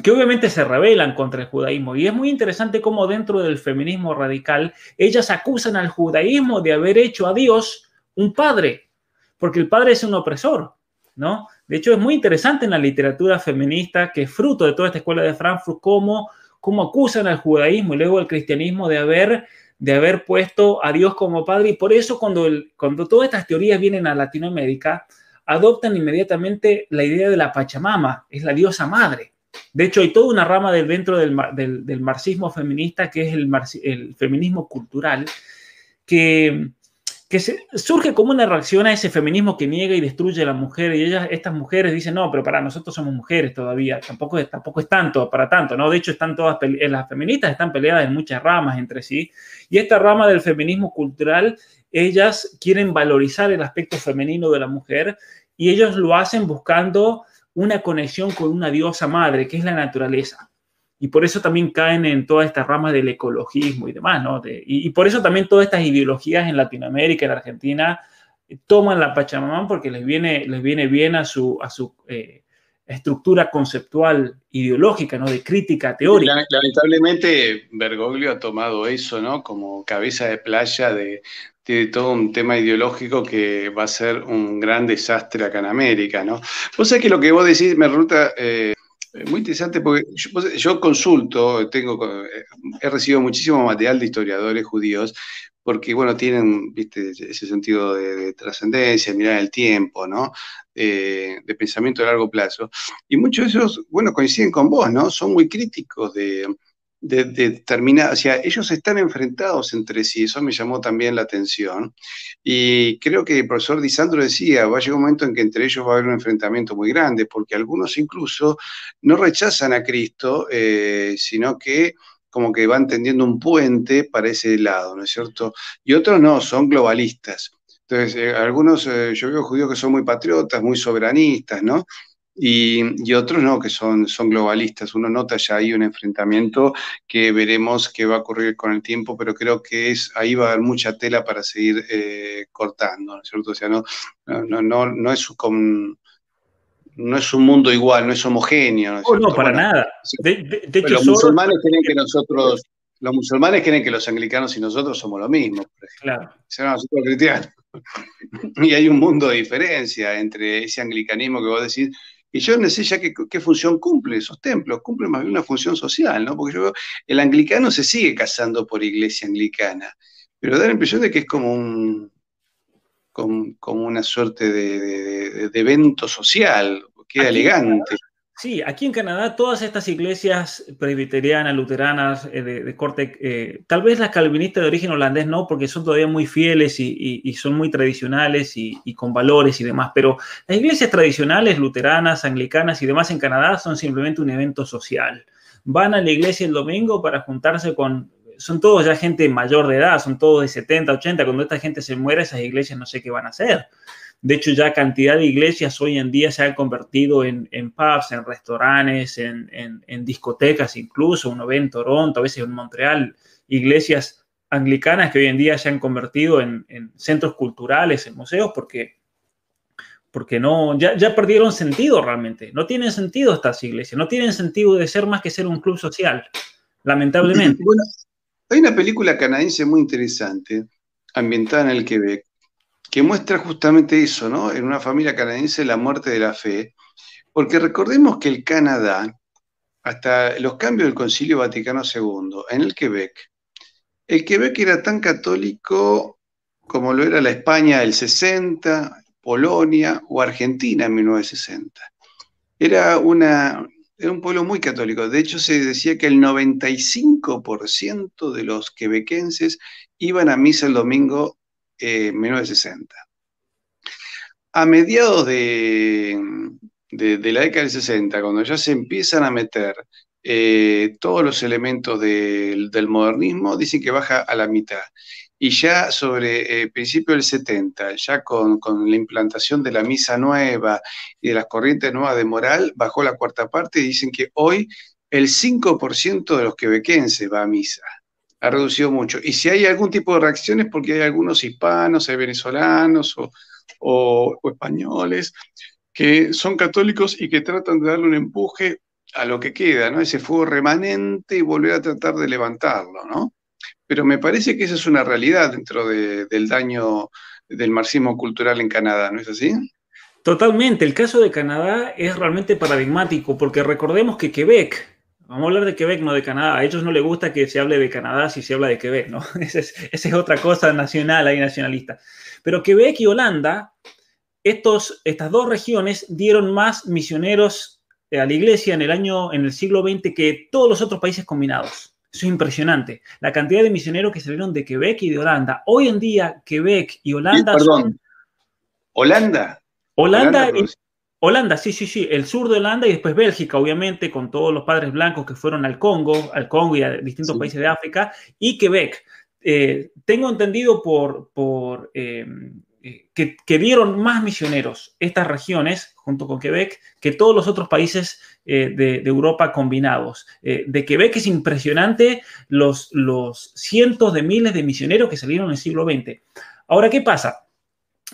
[SPEAKER 2] que obviamente se rebelan contra el judaísmo. Y es muy interesante cómo dentro del feminismo radical ellas acusan al judaísmo de haber hecho a Dios un padre, porque el padre es un opresor, ¿no? De hecho, es muy interesante en la literatura feminista, que es fruto de toda esta escuela de Frankfurt, cómo, cómo acusan al judaísmo y luego al cristianismo de haber de haber puesto a Dios como padre y por eso cuando, cuando todas estas teorías vienen a Latinoamérica, adoptan inmediatamente la idea de la Pachamama, es la diosa madre. De hecho, hay toda una rama dentro del, marxismo feminista, que es el, feminismo cultural, que, que surge como una reacción a ese feminismo que niega y destruye a la mujer. Y ellas, estas mujeres dicen, no, pero para nosotros somos mujeres todavía, tampoco, es, tampoco es tanto, para tanto, ¿no? De hecho, están todas, las feministas están peleadas en muchas ramas entre sí. Y esta rama del feminismo cultural, ellas quieren valorizar el aspecto femenino de la mujer y ellos lo hacen buscando una conexión con una diosa madre, que es la naturaleza. Y por eso también caen en toda esta rama del ecologismo y demás, ¿no? y, por eso también todas estas ideologías en Latinoamérica, en Argentina, toman la Pachamama porque les viene, les viene bien a su, a su eh, estructura conceptual ideológica, ¿no? De crítica teórica.
[SPEAKER 1] Lamentablemente, Bergoglio ha tomado eso, ¿no? Como cabeza de playa de, tiene todo un tema ideológico que va a ser un gran desastre acá en América, ¿no? Vos sabés que lo que vos decís me resulta eh, muy interesante porque yo, consulto, tengo, eh, he recibido muchísimo material de historiadores judíos porque, bueno, tienen, viste, ese sentido de, trascendencia, mirar el tiempo, ¿no? de pensamiento a largo plazo. Y muchos de esos, bueno, coinciden con vos, ¿no? Son muy críticos de de, determinar, o sea, ellos están enfrentados entre sí, eso me llamó también la atención. Y creo que el profesor Disandro decía, va a llegar un momento en que entre ellos va a haber un enfrentamiento muy grande, porque algunos incluso no rechazan a Cristo, eh, sino que como que van tendiendo un puente para ese lado, ¿no es cierto? Y otros no, son globalistas. Entonces, eh, algunos, eh, yo veo judíos que son muy patriotas, muy soberanistas, ¿no? Y, otros no, que son, son globalistas. Uno nota ya ahí un enfrentamiento que veremos qué va a ocurrir con el tiempo, pero creo que es ahí va a haber mucha tela para seguir eh, cortando, ¿no es cierto? O sea, no, no, no, no es un, no es un mundo igual, no es homogéneo.
[SPEAKER 2] ¿no, oh, no para nada.
[SPEAKER 1] De, hecho, los musulmanes creen que nosotros, los musulmanes creen que los anglicanos y nosotros somos lo mismo, por. Claro. nosotros cristianos. Y hay un mundo de diferencia entre ese anglicanismo que vos decís y yo no sé ya qué, función cumple esos templos, cumple más bien una función social, ¿no? Porque yo veo, el anglicano se sigue casando por iglesia anglicana, pero da la impresión de que es como un, como, una suerte de, evento social, queda elegante.
[SPEAKER 2] Sí, aquí en Canadá todas estas iglesias presbiterianas, luteranas, eh, de, corte, eh, tal vez las calvinistas de origen holandés no, porque son todavía muy fieles y, son muy tradicionales y, con valores y demás, pero las iglesias tradicionales, luteranas, anglicanas y demás en Canadá son simplemente un evento social. Van a la iglesia el domingo para juntarse con, son todos ya gente mayor de edad, son todos de 70, 80, cuando esta gente se muere, esas iglesias no sé qué van a hacer De hecho, ya cantidad de iglesias hoy en día se han convertido en, pubs, en restaurantes, en, discotecas incluso. Uno ve en Toronto, a veces en Montreal, iglesias anglicanas que hoy en día se han convertido en, centros culturales, en museos, porque, porque no, ya, ya, perdieron sentido realmente. No tienen sentido estas iglesias, no tienen sentido de ser más que ser un club social, lamentablemente.
[SPEAKER 1] Hay una película canadiense muy interesante, ambientada en el Quebec, que muestra justamente eso, ¿no? En una familia canadiense la muerte de la fe, porque recordemos que el Canadá, hasta los cambios del Concilio Vaticano II, en el Quebec, el Quebec era tan católico como lo era la España del 60, Polonia o Argentina en 1960. Era, una, era un pueblo muy católico. De hecho, se decía que el 95% de los quebequenses iban a misa el domingo 1960. A mediados de, la década del 60, cuando ya se empiezan a meter eh, todos los elementos del modernismo, dicen que baja a la mitad. Y ya sobre eh, principio del 70, ya con, con, la implantación de la misa nueva y de las corrientes nuevas de moral, bajó la cuarta parte y dicen que hoy el 5% de los quebequenses va a misa ha reducido mucho. Y si hay algún tipo de reacciones, porque hay algunos hispanos, hay venezolanos o, españoles que son católicos y que tratan de darle un empuje a lo que queda, ¿no? Ese fuego remanente y volver a tratar de levantarlo, ¿no? Pero me parece que esa es una realidad dentro del daño del marxismo cultural en Canadá, ¿no es así?
[SPEAKER 2] Totalmente. El caso de Canadá es realmente paradigmático porque recordemos que Quebec, Vamos a hablar de Quebec, no de Canadá. A ellos no les gusta que se hable de Canadá si se habla de Quebec, ¿no? Esa es, otra cosa nacional ahí nacionalista. Pero Quebec y Holanda, estos, estas dos regiones dieron más misioneros a la iglesia en el año, en el siglo XX que todos los otros países combinados. Eso es impresionante. La cantidad de misioneros que salieron de Quebec y de Holanda. Hoy en día, Quebec y Holanda.
[SPEAKER 1] perdón. Holanda.
[SPEAKER 2] Holanda, Holanda Holanda, sí, sí, sí, el sur de Holanda y después Bélgica, obviamente, con todos los padres blancos que fueron al Congo, al Congo y a distintos países de África, y Quebec. Eh, tengo entendido por, por eh, eh, que, que, dieron más misioneros estas regiones, junto con Quebec, que todos los otros países de, de, Europa combinados. de Quebec es impresionante los, los cientos de miles de misioneros que salieron en el siglo XX. Ahora, ¿qué pasa?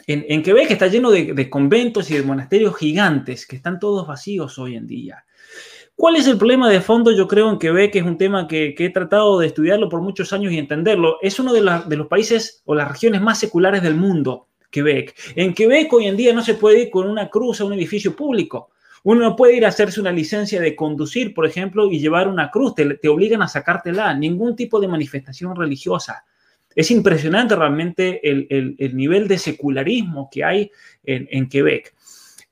[SPEAKER 2] En, Quebec está lleno de, conventos y de monasterios gigantes que están todos vacíos hoy en día. ¿Cuál es el problema de fondo? Yo creo en Quebec es un tema que, he tratado de estudiarlo por muchos años y entenderlo. Es uno de, los países o las regiones más seculares del mundo, Quebec. En Quebec hoy en día no se puede ir con una cruz a un edificio público. Uno no puede ir a hacerse una licencia de conducir, por ejemplo, y llevar una cruz. Te obligan a sacártela. Ningún tipo de manifestación religiosa. Es impresionante realmente el, nivel de secularismo que hay en, Quebec.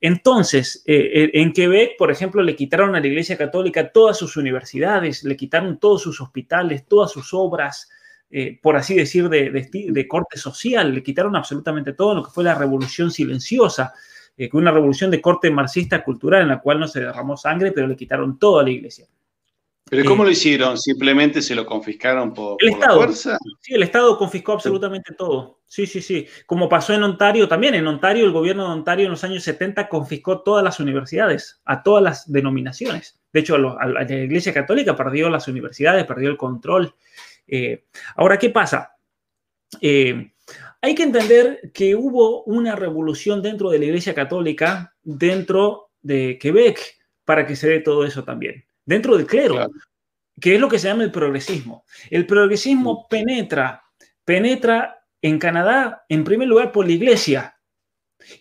[SPEAKER 2] Entonces, eh, eh, en Quebec, por ejemplo, le quitaron a la Iglesia Católica todas sus universidades, le quitaron todos sus hospitales, todas sus obras, eh, por así decir, de, corte social, le quitaron absolutamente todo lo que fue la revolución silenciosa, que una revolución de corte marxista cultural en la cual no se derramó sangre, pero le quitaron todo a la Iglesia.
[SPEAKER 1] ¿Pero cómo lo hicieron? ¿Simplemente se lo confiscaron por,
[SPEAKER 2] el Estado, fuerza? Sí, el Estado confiscó absolutamente todo. Sí, sí, sí. Como pasó en Ontario también. En Ontario, el gobierno de Ontario en los años 70 confiscó todas las universidades, a todas las denominaciones. De hecho, a, la Iglesia Católica perdió las universidades, perdió el control. Eh, ahora, ¿qué pasa? Eh, hay que entender que hubo una revolución dentro de la Iglesia Católica, dentro de Quebec, para que se dé todo eso también dentro del clero, que es lo que se llama el progresismo. El progresismo penetra, penetra en Canadá, en primer lugar, por la iglesia.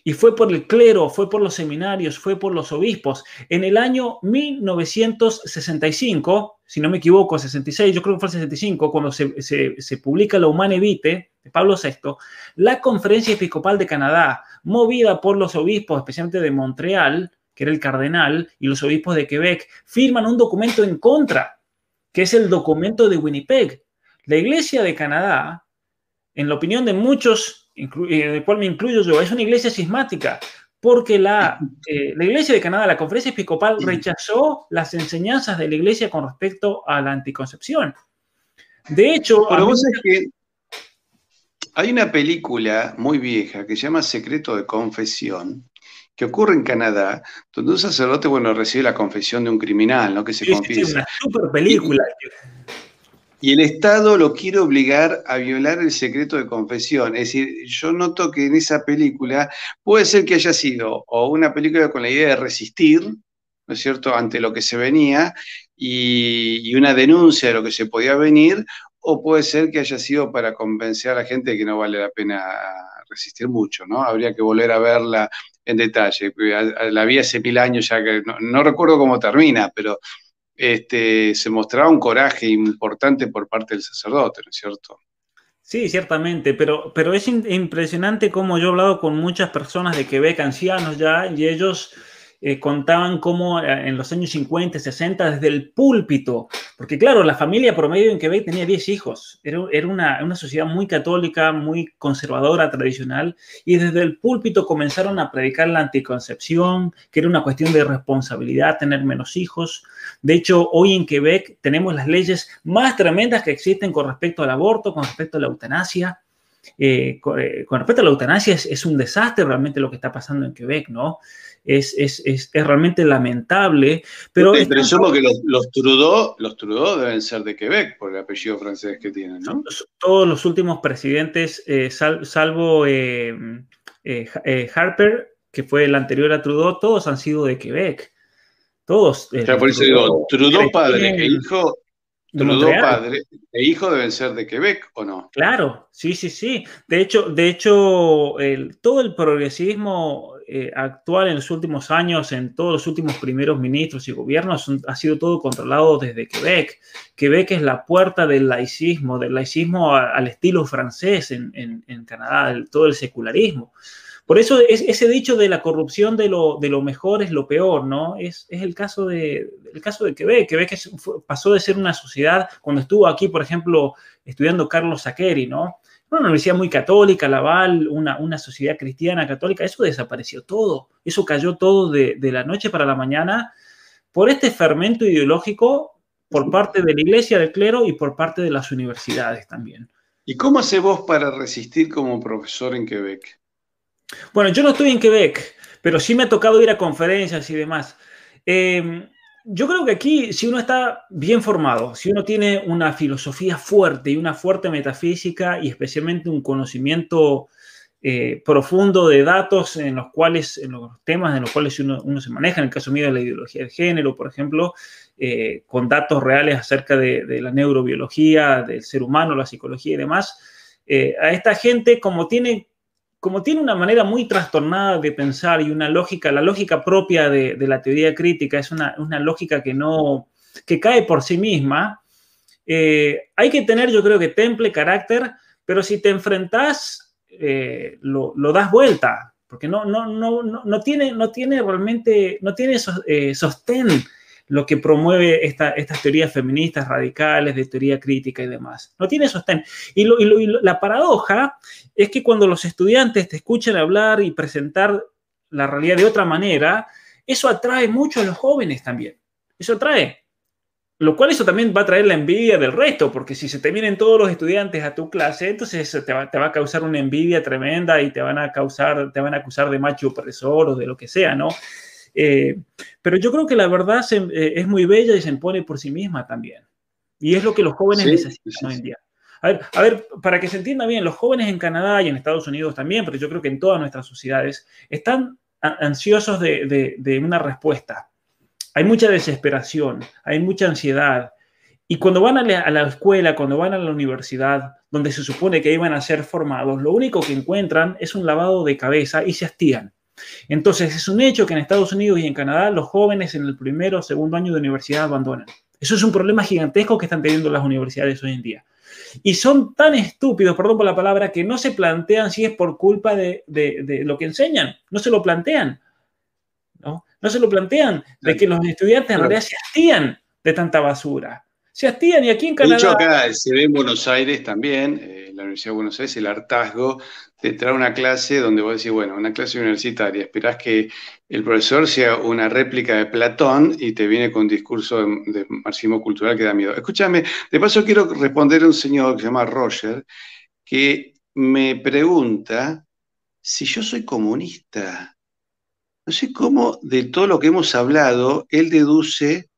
[SPEAKER 2] Y fue por el clero, fue por los seminarios, fue por los obispos. En el año 1965, si no me equivoco, 66, yo creo que fue el 65, cuando se, se publica la Humane Vitae de Pablo VI, la Conferencia Episcopal de Canadá, movida por los obispos, especialmente de Montreal, que era el cardenal, y los obispos de Quebec, firman un documento en contra, que es el documento de Winnipeg. La Iglesia de Canadá, en la opinión de muchos, en el cual me incluyo yo, es una iglesia sismática, porque la, eh, la Iglesia de Canadá, la Conferencia Episcopal, rechazó las enseñanzas de la Iglesia con respecto a la anticoncepción. De hecho...
[SPEAKER 1] Pero vos que Hay una película muy vieja que se llama Secreto de Confesión, que ocurre en Canadá, donde un sacerdote, bueno, recibe la confesión de un criminal, ¿no? Que se confiesa.
[SPEAKER 2] una super película.
[SPEAKER 1] Y, el Estado lo quiere obligar a violar el secreto de confesión. Es decir, yo noto que en esa película puede ser que haya sido o una película con la idea de resistir, ¿no es cierto?, ante lo que se venía y, y una denuncia de lo que se podía venir, o puede ser que haya sido para convencer a la gente de que no vale la pena resistir mucho, ¿no? Habría que volver a verla en detalle. La vi hace mil años ya que no, recuerdo cómo termina, pero este, se mostraba un coraje importante por parte del sacerdote, ¿no es cierto?
[SPEAKER 2] Sí, ciertamente, pero, pero es impresionante cómo yo he hablado con muchas personas de Quebec, ancianos ya, y ellos eh, contaban cómo eh, en los años 50, 60, desde el púlpito, porque claro, la familia promedio en Quebec tenía 10 hijos, era, era una, una, sociedad muy católica, muy conservadora, tradicional, y desde el púlpito comenzaron a predicar la anticoncepción, que era una cuestión de responsabilidad tener menos hijos. De hecho, hoy en Quebec tenemos las leyes más tremendas que existen con respecto al aborto, con respecto a la eutanasia. Eh, con, respecto a la eutanasia, es, es, un desastre realmente lo que está pasando en Quebec, ¿no? Es, es, es, es realmente lamentable. Pero
[SPEAKER 1] presumo que los, los, Trudeau, los Trudeau deben ser de Quebec por el apellido francés que tienen, ¿no?
[SPEAKER 2] Todos los últimos presidentes, eh, sal, salvo eh, eh, Harper, que fue el anterior a Trudeau, todos han sido de Quebec. Todos.
[SPEAKER 1] O sea, por eso digo, Trudeau padre e hijo, Trudeau padre e hijo deben ser de Quebec, ¿o no?
[SPEAKER 2] Claro, sí, sí, sí. De hecho, de hecho el, todo el progresismo eh, actual en los últimos años, en todos los últimos primeros ministros y gobiernos, ha sido todo controlado desde Quebec. Quebec es la puerta del laicismo, del laicismo al estilo francés en, en, Canadá, todo el secularismo. Por eso es, ese dicho de la corrupción de lo, de lo mejor es lo peor, ¿no? Es, es el, caso de, el caso de Quebec. Quebec pasó de ser una sociedad, cuando estuvo aquí, por ejemplo, estudiando Carlos Saqueri, ¿no? Una universidad muy católica, Laval, una, una sociedad cristiana católica, eso desapareció todo. Eso cayó todo de, de la noche para la mañana por este fermento ideológico por parte de la iglesia, del clero y por parte de las universidades también.
[SPEAKER 1] ¿Y cómo hace vos para resistir como profesor en Quebec?
[SPEAKER 2] Bueno, yo no estoy en Quebec, pero sí me ha tocado ir a conferencias y demás. Eh, yo creo que aquí, si uno está bien formado, si uno tiene una filosofía fuerte y una fuerte metafísica y especialmente un conocimiento eh, profundo de datos en los cuales, en los temas en los cuales uno, se maneja, en el caso mío de la ideología de género, por ejemplo, eh, con datos reales acerca de, de, la neurobiología, del ser humano, la psicología y demás, eh, a esta gente, como tiene como tiene una manera muy trastornada de pensar y una lógica, la lógica propia de, la teoría crítica es una, lógica que no, que cae por sí misma, eh, hay que tener yo creo que temple, carácter, pero si te enfrentas, eh, lo, lo, das vuelta, porque no, no, no, no, tiene, no tiene realmente, no tiene eh, sostén lo que promueve esta, estas teorías feministas radicales, de teoría crítica y demás. No tiene sostén. Y, lo, y, lo, y la paradoja es que cuando los estudiantes te escuchan hablar y presentar la realidad de otra manera, eso atrae mucho a los jóvenes también. Eso atrae. Lo cual eso también va a traer la envidia del resto, porque si se te vienen todos los estudiantes a tu clase, entonces te va, te va a causar una envidia tremenda y te van a causar, te van a acusar de macho opresor o de lo que sea, ¿no? Eh, pero yo creo que la verdad se, eh, es muy bella y se impone por sí misma también. Y es lo que los jóvenes sí, necesitan sí. hoy en día. A ver, a ver, para que se entienda bien, los jóvenes en Canadá y en Estados Unidos también, pero yo creo que en todas nuestras sociedades, están ansiosos de, de, de una respuesta. Hay mucha desesperación, hay mucha ansiedad, y cuando van a la, a la, escuela, cuando van a la universidad, donde se supone que iban a ser formados, lo único que encuentran es un lavado de cabeza y se hastían. Entonces, es un hecho que en Estados Unidos y en Canadá los jóvenes en el primero o segundo año de universidad abandonan. Eso es un problema gigantesco que están teniendo las universidades hoy en día. Y son tan estúpidos, perdón por la palabra, que no se plantean si es por culpa de, de, de lo que enseñan. No se lo plantean. ¿no? no se lo plantean de que los estudiantes en realidad se hastían de tanta basura. Se hastían y aquí en Canadá...
[SPEAKER 1] De hecho, acá se ve en Buenos Aires también, eh, en la Universidad de Buenos Aires, el hartazgo de traer una clase donde vos decís, bueno, una clase universitaria, esperás que el profesor sea una réplica de Platón y te viene con un discurso de, de marxismo cultural que da miedo. Escúchame, de paso quiero responder a un señor que se llama Roger, que me pregunta si yo soy comunista. No sé cómo de todo lo que hemos hablado, él deduce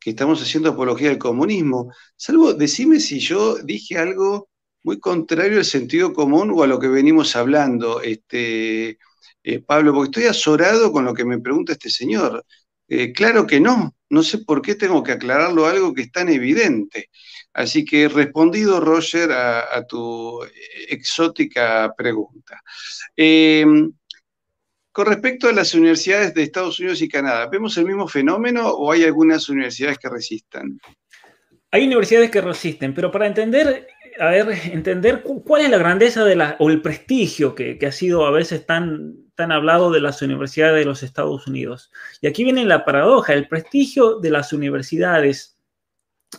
[SPEAKER 1] que estamos haciendo apología del comunismo. Salvo, decime si yo dije algo muy contrario al sentido común o a lo que venimos hablando, este, eh, Pablo, porque estoy azorado con lo que me pregunta este señor. Eh, claro que no, no sé por qué tengo que aclararlo algo que es tan evidente. Así que respondido, Roger, a, tu exótica pregunta. Em, con respecto a las universidades de Estados Unidos y Canadá, ¿vemos el mismo fenómeno o hay algunas universidades que resistan?
[SPEAKER 2] Hay universidades que resisten, pero para entender, a ver, entender cuál es la grandeza de la, o el prestigio que, ha sido a veces tan, tan hablado de las universidades de los Estados Unidos. Y aquí viene la paradoja, el prestigio de las universidades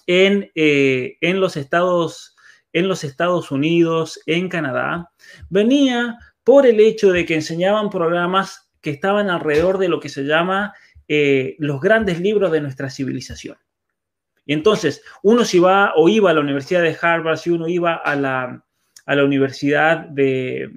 [SPEAKER 2] en, eh, en, los Estados, en los Estados Unidos, en Canadá, venía por el hecho de que enseñaban programas que estaban alrededor de lo que se llama eh, los grandes libros de nuestra civilización. Y entonces, uno si va o iba a la Universidad de Harvard, si uno iba a la, a la Universidad de,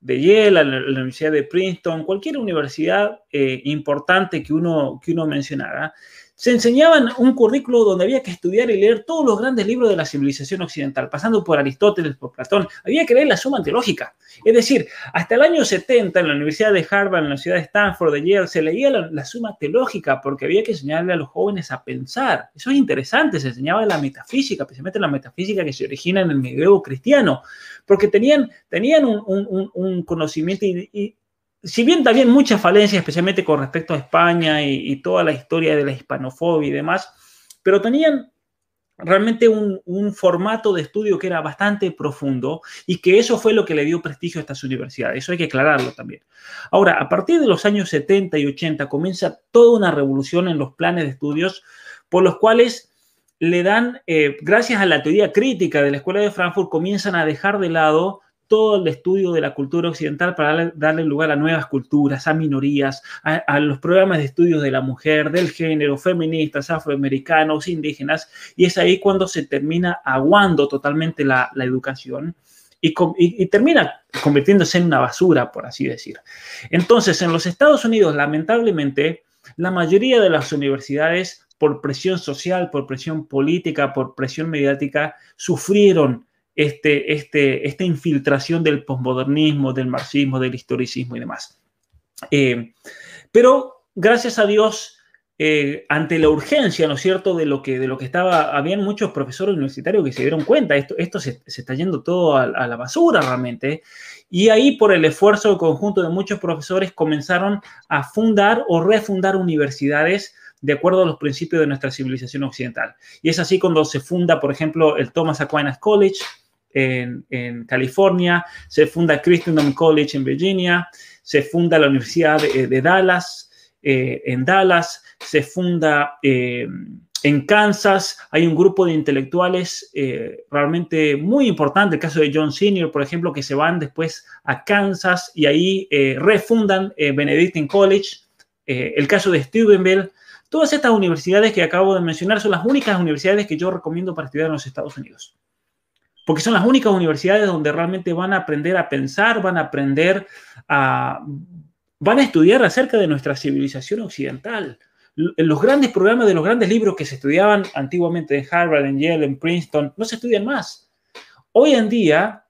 [SPEAKER 2] de Yale, a la, Universidad de Princeton, cualquier universidad eh, importante que uno, que uno mencionara, se enseñaban un currículo donde había que estudiar y leer todos los grandes libros de la civilización occidental, pasando por Aristóteles, por Platón. Había que leer la suma teológica. Es decir, hasta el año 70 en la Universidad de Harvard, en la Universidad de Stanford, de Yale, se leía la, suma teológica porque había que enseñarle a los jóvenes a pensar. Eso es interesante, se enseñaba la metafísica, especialmente la metafísica que se origina en el medioevo cristiano, porque tenían, tenían un, conocimiento si bien también muchas falencias, especialmente con respecto a España y, toda la historia de la hispanofobia y demás, pero tenían realmente un, formato de estudio que era bastante profundo y que eso fue lo que le dio prestigio a estas universidades. Eso hay que aclararlo también. Ahora, a partir de los años 70 y 80 comienza toda una revolución en los planes de estudios por los cuales le dan, eh, gracias a la teoría crítica de la Escuela de Frankfurt, comienzan a dejar de lado todo el estudio de la cultura occidental para darle, lugar a nuevas culturas, a minorías, a, los programas de estudios de la mujer, del género, feministas, afroamericanos, indígenas, y es ahí cuando se termina aguando totalmente la, educación. Y, y, termina convirtiéndose en una basura, por así decir. Entonces, en los Estados Unidos, lamentablemente, la mayoría de las universidades, por presión social, por presión política, por presión mediática, sufrieron este, este, esta infiltración del posmodernismo, del marxismo, del historicismo y demás. Eh, pero gracias a Dios, eh, ante la urgencia, ¿no es cierto?, de lo que, de lo que estaba, habían muchos profesores universitarios que se dieron cuenta, esto, esto se, está yendo todo a, la basura realmente, y ahí por el esfuerzo conjunto de muchos profesores comenzaron a fundar o refundar universidades de acuerdo a los principios de nuestra civilización occidental. Y es así cuando se funda, por ejemplo, el Thomas Aquinas College, en, California, se funda Christendom College en Virginia, se funda la Universidad de, Dallas, eh, en Dallas, se funda eh, en Kansas, hay un grupo de intelectuales eh, realmente muy importante, el caso de John Senior, por ejemplo, que se van después a Kansas y ahí refundan Benedictine College, el caso de Steubenville, todas estas universidades que acabo de mencionar son las únicas universidades que yo recomiendo para estudiar en los Estados Unidos porque son las únicas universidades donde realmente van a aprender a pensar, van a aprender a... van a estudiar acerca de nuestra civilización occidental. Los grandes programas de los grandes libros que se estudiaban antiguamente en Harvard, en Yale, en Princeton, no se estudian más. Hoy en día,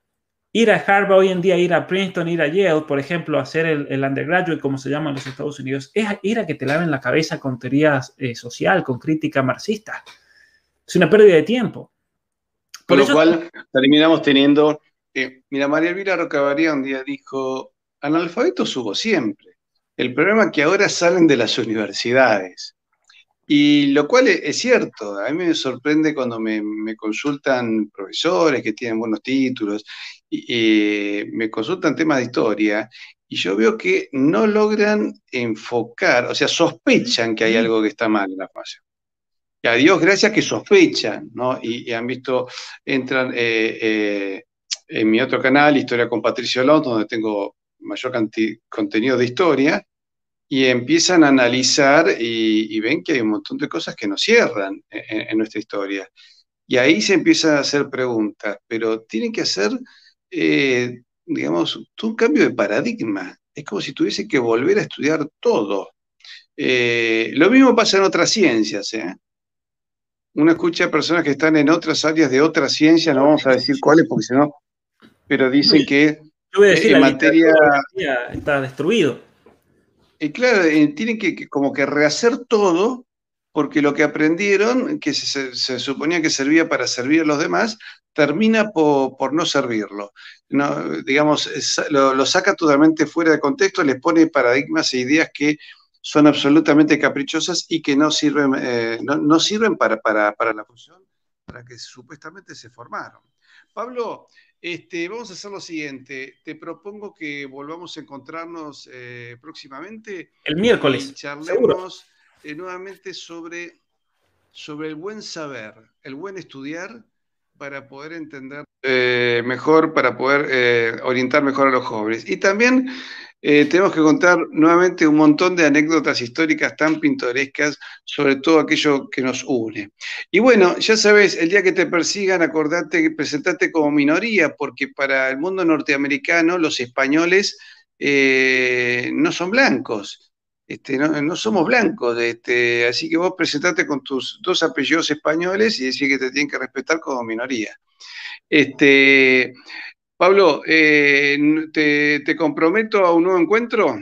[SPEAKER 2] ir a Harvard, hoy en día ir a Princeton, ir a Yale, por ejemplo, hacer el, undergraduate, como se llama en los Estados Unidos, es ir a que te laven la cabeza con teoría eh, social, con crítica marxista. Es una pérdida de tiempo.
[SPEAKER 1] Por, lo cual terminamos teniendo, eh, mira, María Elvira Rocabaría un día dijo, analfabetos hubo siempre. El problema es que ahora salen de las universidades. Y lo cual es, cierto, a mí me sorprende cuando me, consultan profesores que tienen buenos títulos, y, me consultan temas de historia, y yo veo que no logran enfocar, o sea, sospechan que hay algo que está mal en la formación a Dios gracias que sospechan, ¿no? Y, han visto, entran eh, eh, en mi otro canal, Historia con Patricio Alonso, donde tengo mayor contenido de historia, y empiezan a analizar y, ven que hay un montón de cosas que no cierran en, nuestra historia. Y ahí se empiezan a hacer preguntas, pero tienen que hacer, eh, digamos, un cambio de paradigma. Es como si tuviese que volver a estudiar todo. Lo mismo pasa en otras ciencias. ¿eh? Uno escucha a personas que están en otras áreas de otras ciencias, no vamos a decir cuáles porque si no, pero dicen que
[SPEAKER 2] Yo voy a decir, en la materia está destruido.
[SPEAKER 1] Y claro, tienen que, como que rehacer todo porque lo que aprendieron, que se, suponía que servía para servir a los demás, termina por, no servirlo. No, digamos, lo, saca totalmente fuera de contexto, les pone paradigmas e ideas que son absolutamente caprichosas y que no sirven, eh, no, sirven para, para, la función para que supuestamente se formaron. Pablo, este, vamos a hacer lo siguiente. Te propongo que volvamos a encontrarnos eh, próximamente.
[SPEAKER 2] El miércoles.
[SPEAKER 1] Y charlemos. Eh, nuevamente sobre, sobre el buen saber, el buen estudiar para poder entender eh, mejor, para poder eh, orientar mejor a los jóvenes. Y también tenemos que contar nuevamente un montón de anécdotas históricas tan pintorescas sobre todo aquello que nos une. Y bueno, ya sabes, el día que te persigan, acordate presentarte como minoría, porque para el mundo norteamericano los españoles no son blancos. Este, no, somos blancos, este, así que vos presentate con tus dos apellidos españoles y decís que te tienen que respetar como minoría. Este, Pablo, eh, te, comprometo a un nuevo encuentro?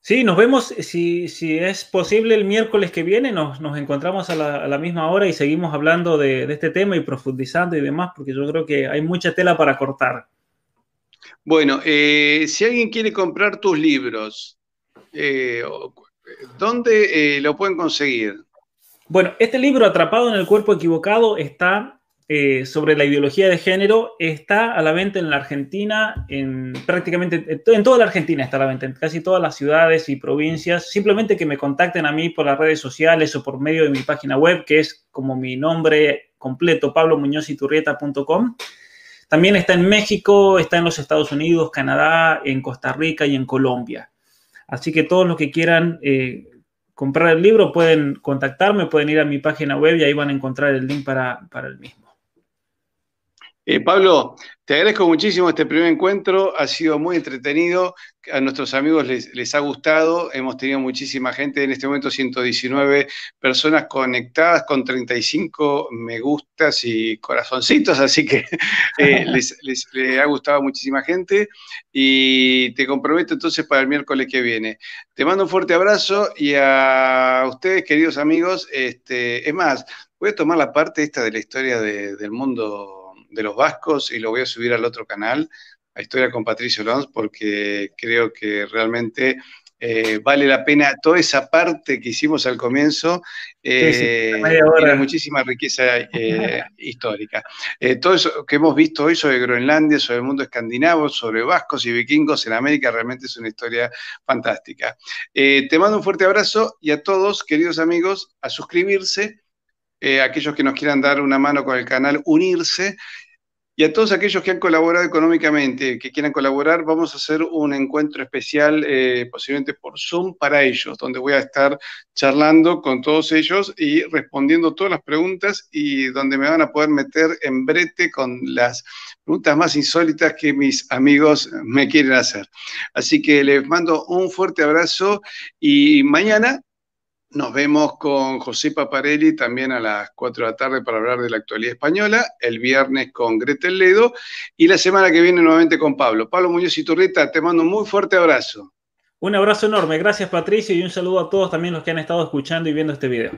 [SPEAKER 2] Sí, nos vemos, si, es posible, el miércoles que viene, nos, encontramos a la, misma hora y seguimos hablando de, este tema y profundizando y demás, porque yo creo que hay mucha tela para cortar.
[SPEAKER 1] Bueno, eh, si alguien quiere comprar tus libros, eh, ¿dónde eh, lo pueden conseguir?
[SPEAKER 2] Bueno, este libro, Atrapado en el Cuerpo Equivocado, está eh, sobre la ideología de género, está a la venta en la Argentina, en prácticamente en toda la Argentina está a la venta, en casi todas las ciudades y provincias. Simplemente que me contacten a mí por las redes sociales o por medio de mi página web, que es como mi nombre completo, pablomuñoziturrieta.com. También está en México, está en los Estados Unidos, Canadá, en Costa Rica y en Colombia. Así que todos los que quieran eh, comprar el libro pueden contactarme, pueden ir a mi página web y ahí van a encontrar el link para, para el mismo.
[SPEAKER 1] Eh, Pablo, te agradezco muchísimo este primer encuentro, ha sido muy entretenido, a nuestros amigos les, ha gustado, hemos tenido muchísima gente, en este momento 119 personas conectadas con 35 me gustas y corazoncitos, así que eh, les, ha gustado muchísima gente. Y te comprometo entonces para el miércoles que viene. Te mando un fuerte abrazo y a ustedes, queridos amigos, este, es más, voy a tomar la parte esta de la historia del mundo de los vascos y lo voy a subir al otro canal, a Historia con Patricio Lons, porque creo que realmente eh, vale la pena toda esa parte que hicimos al comienzo, eh, tiene muchísima riqueza eh, histórica. todo eso que hemos visto hoy sobre Groenlandia, sobre el mundo escandinavo, sobre vascos y vikingos en América, realmente es una historia fantástica. te mando un fuerte abrazo y a todos, queridos amigos, a suscribirse aquellos que nos quieran dar una mano con el canal, unirse. Y a todos aquellos que han colaborado económicamente, que quieran colaborar, vamos a hacer un encuentro especial, eh, posiblemente por Zoom, para ellos, donde voy a estar charlando con todos ellos y respondiendo todas las preguntas y donde me van a poder meter en brete con las preguntas más insólitas que mis amigos me quieren hacer. Así que les mando un fuerte abrazo y mañana nos vemos con José Paparelli también a las 4 de la tarde para hablar de la actualidad española, el viernes con Gretel Ledo y la semana que viene nuevamente con Pablo. Pablo Muñoz y Turreta, te mando un muy fuerte abrazo.
[SPEAKER 2] Un abrazo enorme, gracias Patricio y un saludo a todos también los que han estado escuchando y viendo este video.